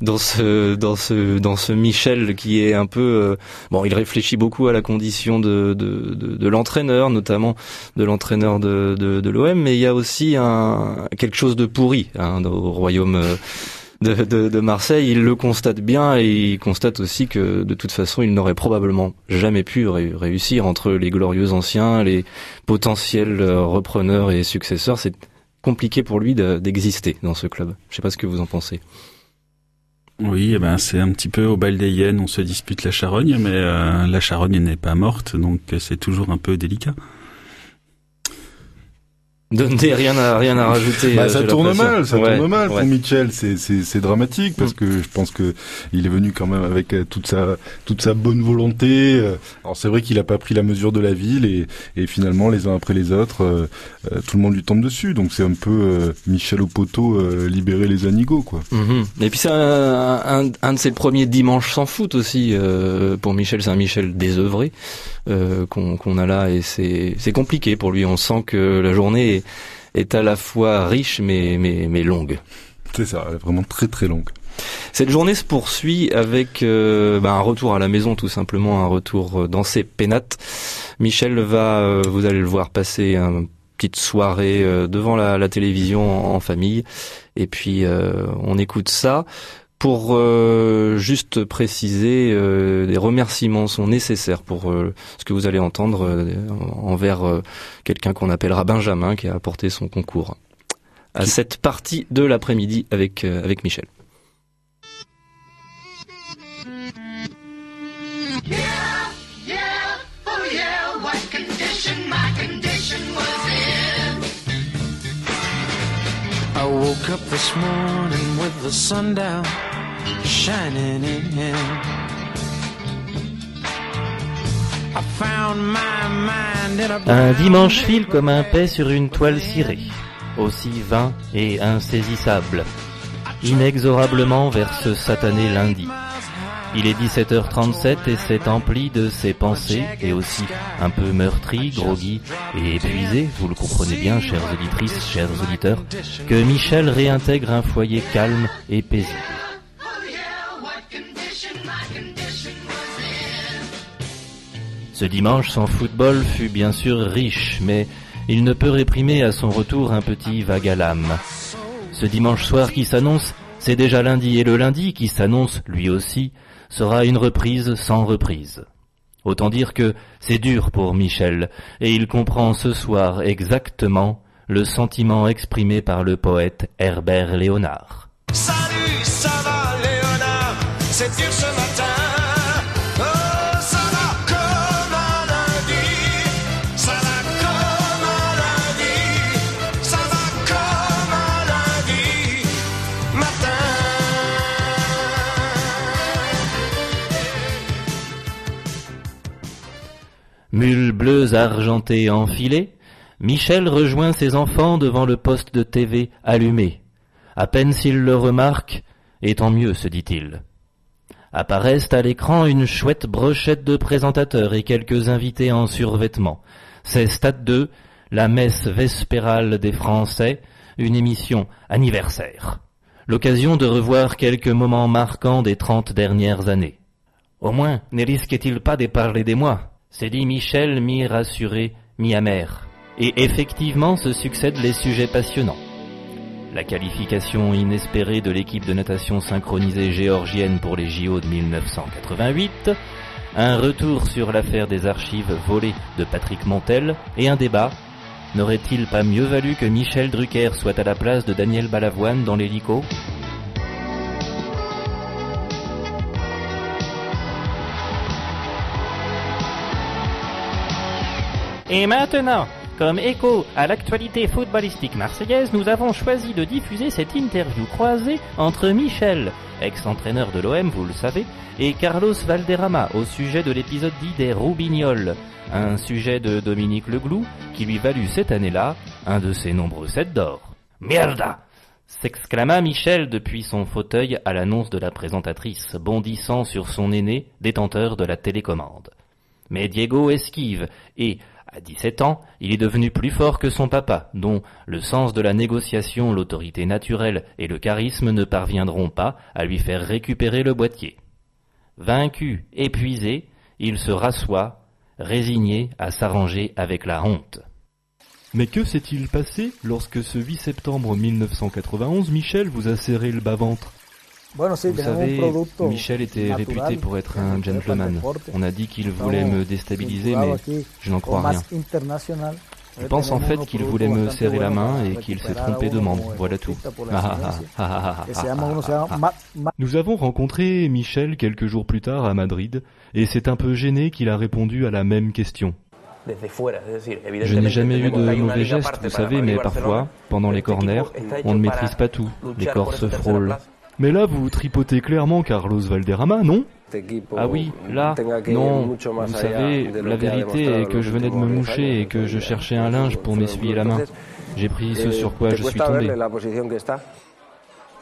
dans ce dans ce dans ce Michel qui est un peu euh, bon il réfléchit beaucoup à la condition de de, de, de l'entraîneur notamment de l'entraîneur de, de, de l'OM mais il y a aussi un quelque chose de pourri hein, au royaume euh, de, Marseille, il le constate bien et il constate aussi que de toute façon, il n'aurait probablement jamais pu réussir entre les glorieux anciens, les potentiels euh, repreneurs et successeurs. C'est compliqué pour lui d'exister dans ce club. Je sais pas ce que vous en pensez. Oui, eh ben c'est un petit peu au bal des hyènes, on se dispute la charogne, mais euh, la charogne n'est pas morte, donc c'est toujours un peu délicat. Donnez rien à rien à rajouter. Bah, ça tourne mal, ça tourne mal pour Mitchell. C'est c'est dramatique parce mm. que je pense que il est venu quand même avec euh, toute sa toute sa bonne volonté. Euh. Alors c'est vrai qu'il a pas pris la mesure de la ville et et finalement les uns après les autres, euh, tout le monde lui tombe dessus. Donc c'est un peu Michel au poteau libérer les anigots quoi. Mm-hmm. Et puis c'est un, un, de ses premiers dimanches sans foot aussi pour Michel. C'est un Michel désœuvré qu'on a là et c'est c'est compliqué pour lui. On sent que la journée est est à la fois riche mais, mais, mais longue. C'est ça, vraiment très très longue. Cette journée se poursuit avec euh, bah, un retour à la maison, tout simplement un retour euh, dans ses pénates. Michel va, euh, vous allez le voir, passer une petite soirée devant la, la télévision en, famille. Et puis on écoute ça. Pour euh, juste préciser, euh, des remerciements sont nécessaires pour euh, ce que vous allez entendre envers quelqu'un qu'on appellera Benjamin qui a apporté son concours à cette partie de l'après-midi avec avec Michel. I woke up this morning with the sun down. Un dimanche file comme un paix sur une toile cirée, aussi vain et insaisissable, inexorablement vers ce satané lundi. Il est 17h37 et c'est empli de ses pensées et aussi un peu meurtri, groggy et épuisé, vous le comprenez bien, chères auditrices, chers auditeurs, que Michel réintègre un foyer calme et paisible. Ce dimanche sans football fut bien sûr riche, mais il ne peut réprimer à son retour un petit vague à l'âme. Ce dimanche soir qui s'annonce, c'est déjà lundi, et le lundi qui s'annonce, lui aussi, sera une reprise sans reprise. Autant dire que c'est dur pour Michel, et il comprend ce soir exactement le sentiment exprimé par le poète Herbert Léonard. Mules bleues argentées enfilées, Michel rejoint ses enfants devant le poste de TV allumé. À peine s'il le remarque, et tant mieux, se dit-il. Apparaissent à l'écran une chouette brochette de présentateurs et quelques invités en survêtement. C'est Stade 2, la messe vespérale des Français, une émission anniversaire. L'occasion de revoir quelques moments marquants des trente dernières années. Au moins, ne risque-t-il pas de parler des mois c'est dit Michel, mi-rassuré, mi-amer. Et effectivement se succèdent les sujets passionnants. La qualification inespérée de l'équipe de natation synchronisée géorgienne pour les JO de 1988, un retour sur l'affaire des archives volées de Patrick Montel et un débat. N'aurait-il pas mieux valu que Michel Drucker soit à la place de Daniel Balavoine dans l'hélico? Et maintenant, Comme écho à l'actualité footballistique marseillaise, nous avons choisi de diffuser cette interview croisée entre Michel, ex-entraîneur de l'OM, vous le savez, et Carlos Valderrama au sujet de l'épisode dit des Roubignoles, un sujet de Dominique Leglou qui lui valut cette année-là un de ses nombreux sets d'or. Mierda s'exclama Michel depuis son fauteuil à l'annonce de la présentatrice, bondissant sur son aîné, détenteur de la télécommande. Mais Diego esquive et, à 17 ans, il est devenu plus fort que son papa, dont le sens de la négociation, l'autorité naturelle et le charisme ne parviendront pas à lui faire récupérer le boîtier. Vaincu, épuisé, il se rassoit, résigné à s'arranger avec la honte. Mais que s'est-il passé lorsque ce 8 septembre 1991, Michel vous a serré le bas-ventre? Vous savez, Michel était réputé pour être un gentleman. On a dit qu'il voulait me déstabiliser, mais je n'en crois rien. Je pense en fait qu'il voulait me serrer la main et qu'il s'est trompé de membre. Voilà tout. Nous avons rencontré Michel quelques jours plus tard à Madrid et c'est un peu gêné qu'il a répondu à la même question. Je n'ai jamais eu de mauvais gestes, vous savez, mais parfois, pendant les corners, on ne maîtrise pas tout. Les corps se frôlent. Mais là, vous tripotez clairement Carlos Valderrama, non Ah oui, là, non. Vous savez, la vérité est que je venais de me moucher et que je cherchais un linge pour m'essuyer la main. J'ai pris ce sur quoi je suis tombé.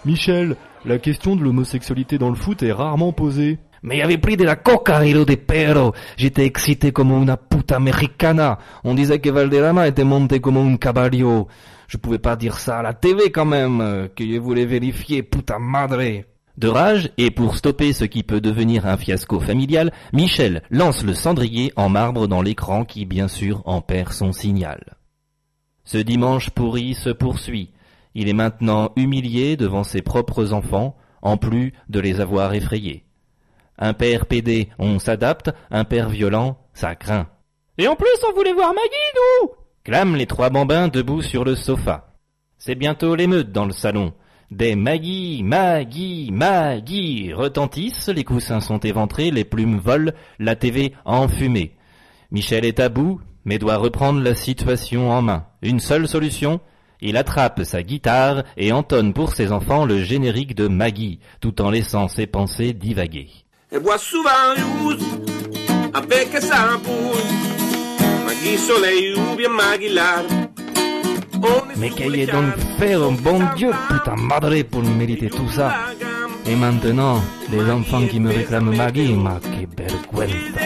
Michel, la question de l'homosexualité dans le foot est rarement posée. Mais avait pris de la coca, hilo de perro. J'étais excité comme une puta mexicana. On disait que Valderrama était monté comme un caballo. Je pouvais pas dire ça à la TV quand même, que je voulais vérifier, puta madre. De rage, et pour stopper ce qui peut devenir un fiasco familial, Michel lance le cendrier en marbre dans l'écran qui bien sûr en perd son signal. Ce dimanche pourri se poursuit. Il est maintenant humilié devant ses propres enfants, en plus de les avoir effrayés. Un père pédé, on s'adapte, un père violent, ça craint. Et en plus, on voulait voir Maggie, nous clament les trois bambins debout sur le sofa. C'est bientôt l'émeute dans le salon. Des Maggie, Maggie, Maggie retentissent, les coussins sont éventrés, les plumes volent, la TV enfumée. Michel est à bout, mais doit reprendre la situation en main. Une seule solution, il attrape sa guitare et entonne pour ses enfants le générique de Maggie, tout en laissant ses pensées divaguer. Mais qu'ayez donc fait un bon Dieu, putain madre, pour mériter tout ça. Et maintenant, les enfants qui me réclament Maggie, ma que vergüenza.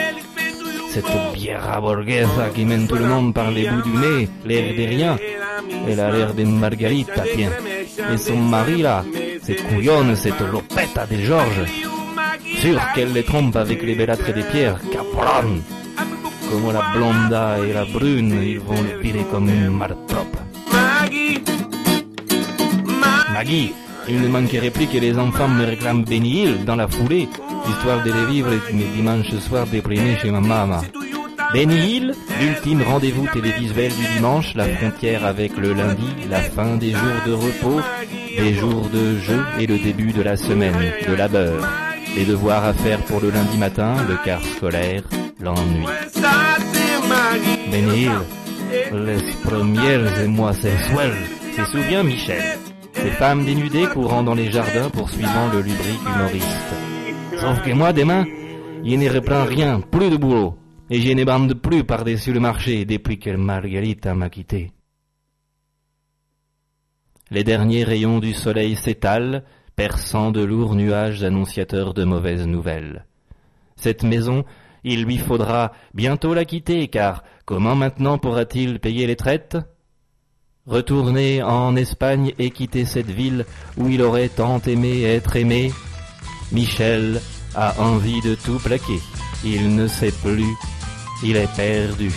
Cette bière borghesa qui mène tout le monde par les bouts du nez, l'air de rien, elle a l'air d'une margarita, tiens. Et son mari là, cette couillonne, cette lopetta de Georges, sûr qu'elle les trompe avec les bellâtres des pierres, capron Como la blonda et la brune, ils vont le virer comme une martrope. Maggie Maggie il ne manquerait plus que les enfants me réclament Benny Hill dans la foulée, histoire de les vivre mes dimanches soirs déprimés chez ma maman. Benny Hill, l'ultime rendez-vous télévisuel du dimanche, la frontière avec le lundi, la fin des jours de repos, des jours de jeu et le début de la semaine, de labeur. Les devoirs à faire pour le lundi matin, le quart scolaire, l'ennui. Les premières émois sensuelles, se souvient Michel? Ces femmes dénudées courant dans les jardins poursuivant le lubrique humoriste. Sauf que moi, demain, il ne reprend rien, plus de boulot. Et je ne bande plus par-dessus le marché depuis que Marguerite m'a quitté. Les derniers rayons du soleil s'étalent, perçant de lourds nuages annonciateurs de mauvaises nouvelles. Cette maison, il lui faudra bientôt la quitter, car comment maintenant pourra-t-il payer les traites? Retourner en Espagne et quitter cette ville où il aurait tant aimé être aimé? Michel a envie de tout plaquer. Il ne sait plus, il est perdu.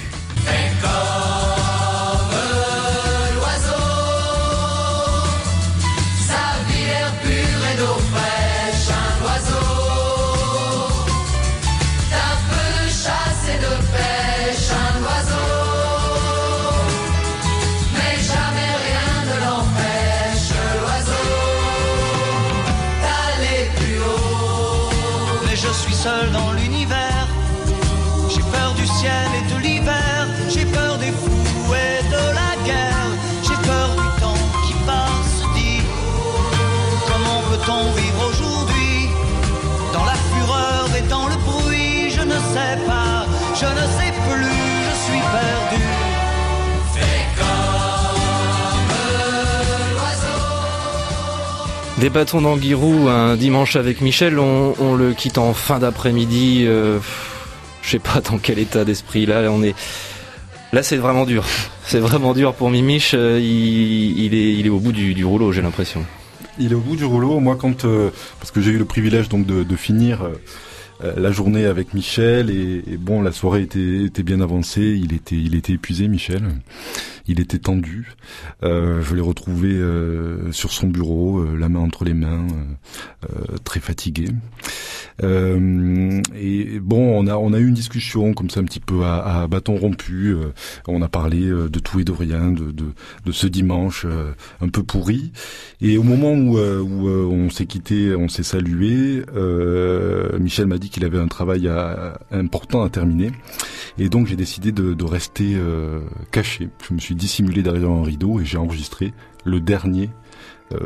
Des bâtons d'Anguirou, un dimanche avec Michel, on, le quitte en fin d'après-midi. euh, je sais pas dans quel état d'esprit là, on est. Là, c'est vraiment dur. C'est vraiment dur pour Mimiche. euh, il, est, il est au bout du, rouleau, j'ai l'impression. Il est au bout du rouleau. Moi, quand euh, parce que j'ai eu le privilège donc de, finir euh, la journée avec Michel et, et bon, la soirée était, était bien avancée. Il était, il était épuisé, Michel. Il était tendu. Euh, je l'ai retrouvé euh, sur son bureau, euh, la main entre les mains, très fatigué. Et bon, on a on a eu une discussion comme ça un petit peu à, bâton rompu. on a parlé de tout et de rien, de de, ce dimanche un peu pourri. Et au moment où on s'est quitté, on s'est salué, Michel m'a dit qu'il avait un travail important à terminer. Et donc j'ai décidé de, rester caché. Je me suis dissimulé derrière un rideau et j'ai enregistré le dernier. Euh,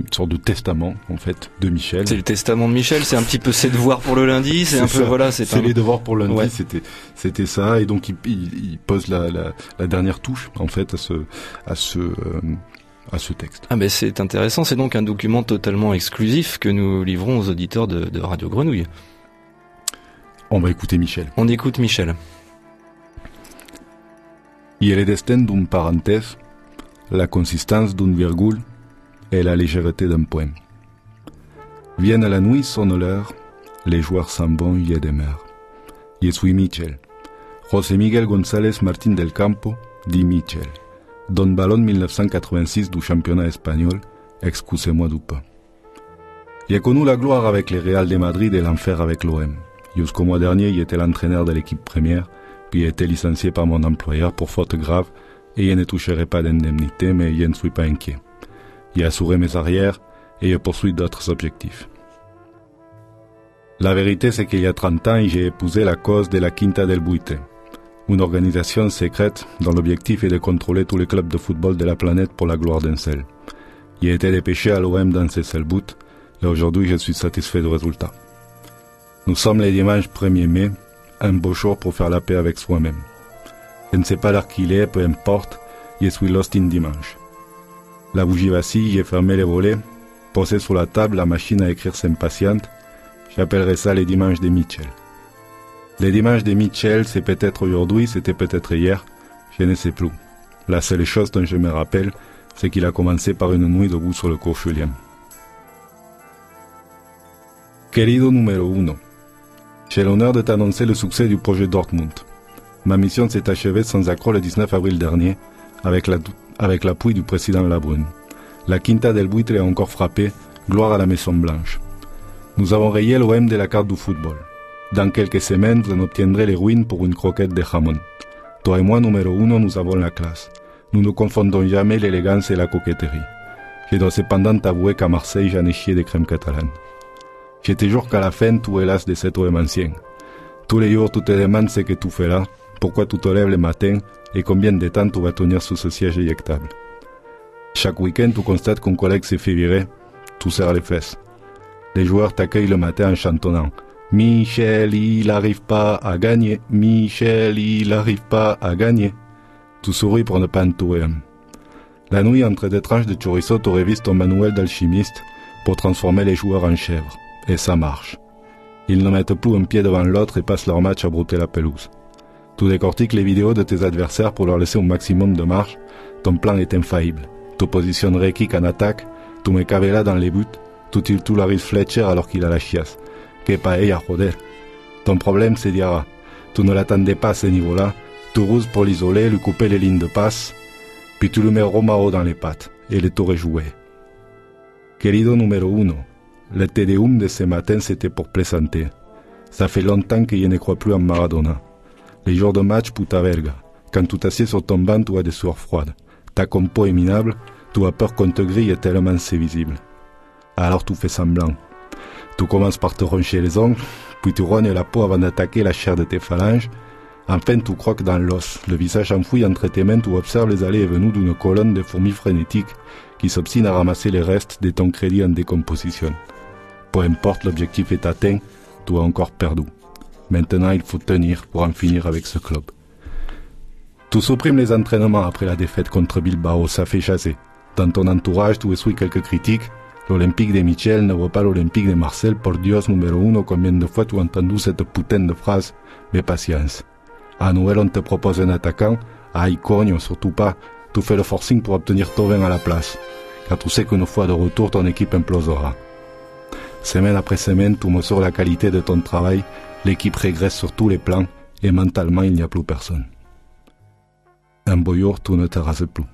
une sorte de testament en fait de Michel. C'est le testament de Michel, c'est un petit peu ses devoirs pour le lundi, c'est un peu voilà, c'est un- les devoirs pour lundi, Ouais. c'était c'était ça et donc il, il, il pose la, la, la dernière touche en fait à ce à ce euh, à ce texte. Ah ben c'est intéressant, c'est donc un document totalement exclusif que nous livrons aux auditeurs de, de Radio Grenouille. On va écouter Michel. On écoute Michel. Il est le destin d'une parenthèse, la consistance d'une virgule et la légèreté d'un point. Vienne la nuit, sonne l'heure, les joueurs s'en vont des mers. Je suis Michel. José Miguel González Martín del Campo, dit Michel. Don Ballon 1986 du championnat espagnol, excusez-moi du peu. J'ai connu la gloire avec les Real de Madrid et l'enfer avec l'OM. Jusqu'au mois dernier, il était l'entraîneur de l'équipe première, puis a été licencié par mon employeur pour faute grave et je ne toucherai pas d'indemnité, mais je ne suis pas inquiet. J'ai assuré mes arrières et je poursuis d'autres objectifs. La vérité, c'est qu'il y a 30 ans, j'ai épousé la cause de la Quinta del Buitre, une organisation secrète dont l'objectif est de contrôler tous les clubs de football de la planète pour la gloire d'un seul. J'ai été dépêché à l'OM dans ce seul but, et aujourd'hui je suis satisfait du résultat. Nous sommes le dimanche 1er mai, un beau jour pour faire la paix avec soi-même. Je ne sais pas l'heure qu'il est, peu importe, je suis lost in dimanche. La bougie vacille, j'ai fermé les volets, posé sur la table la machine à écrire s'impatiente. J'appellerai ça les dimanches de Mitchell. Les dimanches de Mitchell, c'est peut-être aujourd'hui, c'était peut-être hier, je ne sais plus. La seule chose dont je me rappelle, c'est qu'il a commencé par une nuit debout sur le cours Julien. Querido numéro uno, j'ai l'honneur de t'annoncer le succès du projet Dortmund. Ma mission s'est achevée sans accroc le 19 avril dernier, avec la- avec l'appui du président Labrune. La Quinta del Buitre est encore frappée, gloire à la Maison Blanche. Nous avons rayé l'OM de la carte du football. Dans quelques semaines, vous en obtiendrez les ruines pour une croquette de jamon. Toi et moi, numéro uno, nous avons la classe. Nous ne confondons jamais l'élégance et la coquetterie. Je dois cependant t'avouer qu'à Marseille, j'en ai chié des crèmes catalanes. Je te jure qu'à la fin, tu es l'as de cet OM ancien. Tous les jours, tu te demandes ce que tu fais là, pourquoi tu te lèves le matin et combien de temps tu vas tenir sous ce siège éjectable. Chaque week-end, tu constates qu'un collègue s'est fait virer, tu serres les fesses. Les joueurs t'accueillent le matin en chantonnant Michel, il n'arrive pas à gagner. Michel, il n'arrive pas à gagner. Tu souris pour ne pas en tuer un. La nuit, entre deux tranches de chorizo, tu révises ton manuel d'alchimiste pour transformer les joueurs en chèvres. Et ça marche. Ils ne mettent plus un pied devant l'autre et passent leur match à brouter la pelouse. Tu décortiques les vidéos de tes adversaires pour leur laisser un maximum de marge. Ton plan est infaillible. Tu positionnerais kick en attaque, tu mets Cavella dans les buts, tu tires tout Laris Fletcher alors qu'il a la chiasse. Que paella, joder. Ton problème, c'est Diarra. Tu ne l'attendais pas à ce niveau-là. Tu rouses pour l'isoler, lui couper les lignes de passe, puis tu lui mets Romao dans les pattes, et le tour est joué. Querido numéro uno, le Tédéum de ce matin, c'était pour plaisanter. Ça fait longtemps que je ne crois plus en Maradona. Les jours de match, puta verga. Quand tu t'assieds sur ton banc, tu as des sueurs froides. Ta compo est minable, tu as peur qu'on te grille tellement c'est visible. Alors tu fais semblant. Tu commences par te roncher les ongles, puis tu rognes la peau avant d'attaquer la chair de tes phalanges. Enfin, tu croques dans l'os, le visage enfoui entre tes mains, tu observes les allées et venues d'une colonne de fourmis frénétiques qui s'obstine à ramasser les restes de ton crédit en décomposition. Peu importe l'objectif est atteint, tu as encore perdu. Maintenant, il faut tenir pour en finir avec ce club. Tu supprimes les entraînements après la défaite contre Bilbao, ça fait chasser. Dans ton entourage, tu essuies quelques critiques. L'Olympique de Michel ne vaut pas l'Olympique de Marcel, por Dios numéro uno. Combien de fois tu as entendu cette putain de phrase? Mais patience. À Noël, on te propose un attaquant? Aïe, cogne, surtout pas. Tu fais le forcing pour obtenir Tovin à la place. Car tu sais qu'une fois de retour, ton équipe implosera. Semaine après semaine, tu mesures la qualité de ton travail. L'équipe régresse sur tous les plans. Et mentalement, il n'y a plus personne. Un beau jour, tu ne te rases plus.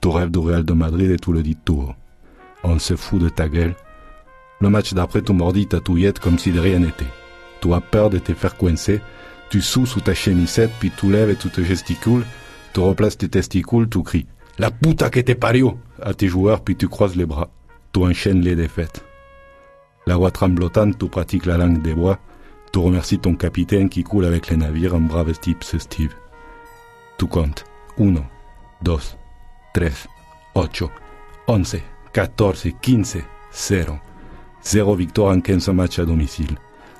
Tu rêves du Real de Madrid et tu le dis tout haut. On se fout de ta gueule. Le match d'après, tu mordis ta touillette comme si de rien n'était. Tu as peur de te faire coincer. Tu sous sous ta chemisette, puis tu lèves et tu te gesticules. Tu replaces tes testicules, tu cries « La puta que te parió !» à tes joueurs, puis tu croises les bras. Tu enchaînes les défaites. La voix tremblotante, tu pratiques la langue des bois. Tu remercies ton capitaine qui coule avec les navires, un brave type, Steve. Tu comptes. Uno, dos, tres, ocho, once, quatorze, quinze, zéro. Zéro victoire en 15 matchs à domicile.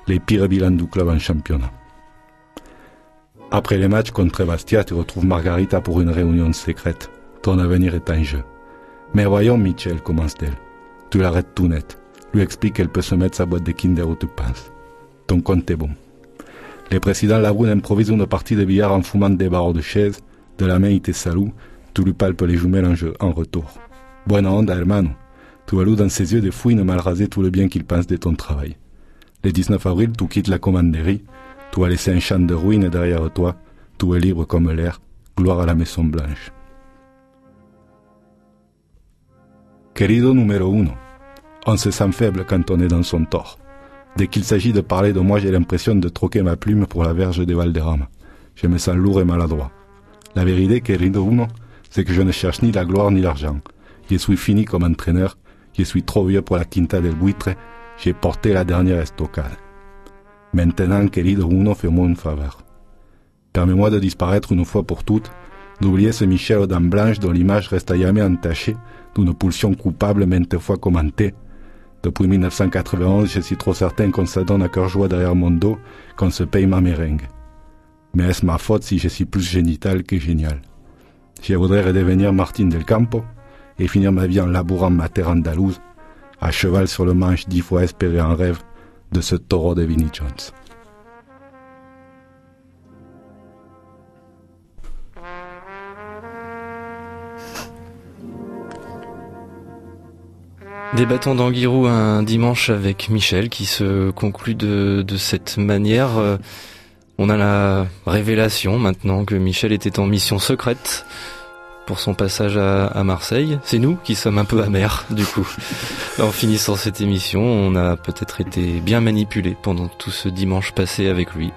Les pires bilans du club en championnat. Après les matchs contre Bastia, tu retrouves Margarita pour une réunion secrète. Ton avenir est en jeu. Mais voyons Michel, commence-t-elle. Tu l'arrêtes tout net. Lui explique qu'elle peut se mettre sa boîte de Kinder où tu penses. Ton compte est bon. Le président Laboune improvise une partie de billard en fumant des barreaux de chaise. De la main, il te salue. Tu lui palpes les jumelles en, jeu, en retour. Buena onda, hermano. Tu alloues dans ses yeux des fouines mal rasées tout le bien qu'il pense de ton travail. Le 19 avril, tu quittes la commanderie. Tu as laissé un champ de ruines derrière toi. Tu es libre comme l'air. Gloire à la Maison Blanche. Querido numéro uno, on se sent faible quand on est dans son tort. Dès qu'il s'agit de parler de moi, j'ai l'impression de troquer ma plume pour la verge de Valderrama. Je me sens lourd et maladroit. La vérité, querido uno, c'est que je ne cherche ni la gloire ni l'argent. Je suis fini comme entraîneur. Je suis trop vieux pour la Quinta del Buitre. J'ai porté la dernière estocade. Maintenant, querido uno, fais-moi une faveur. Permets-moi de disparaître une fois pour toutes, d'oublier ce Michel aux dents blanches dont l'image reste à jamais entachée d'une pulsion coupable maintes fois commentée. Depuis 1991, je suis trop certain qu'on se donne à cœur joie derrière mon dos, qu'on se paye ma meringue. Mais est-ce ma faute si je suis plus génital que génial? Je voudrais redevenir Martin del Campo et finir ma vie en labourant ma terre andalouse, à cheval sur le manche dix fois espéré en rêve de ce taureau de Vinnie Jones. Des bâtons d'Anguirou un dimanche avec Michel qui se conclut de, de cette manière. Euh, On a la révélation maintenant que Michel était en mission secrète pour son passage à, à Marseille. C'est nous qui sommes un peu amers du coup. En finissant cette émission, on a peut-être été bien manipulés pendant tout ce dimanche passé avec lui.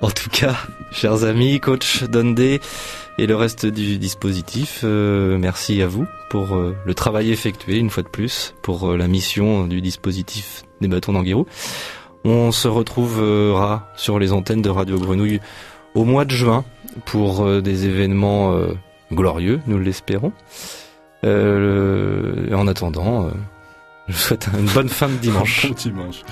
En tout cas, chers amis, coach Dundee et le reste du dispositif, euh, merci à vous pour euh, le travail effectué une fois de plus, pour euh, la mission du dispositif des bâtons d'Anguirou. On se retrouvera sur les antennes de Radio Grenouille au mois de juin pour euh, des événements glorieux, nous l'espérons. Euh, le- en attendant, je vous souhaite une bonne fin de dimanche. Bon dimanche.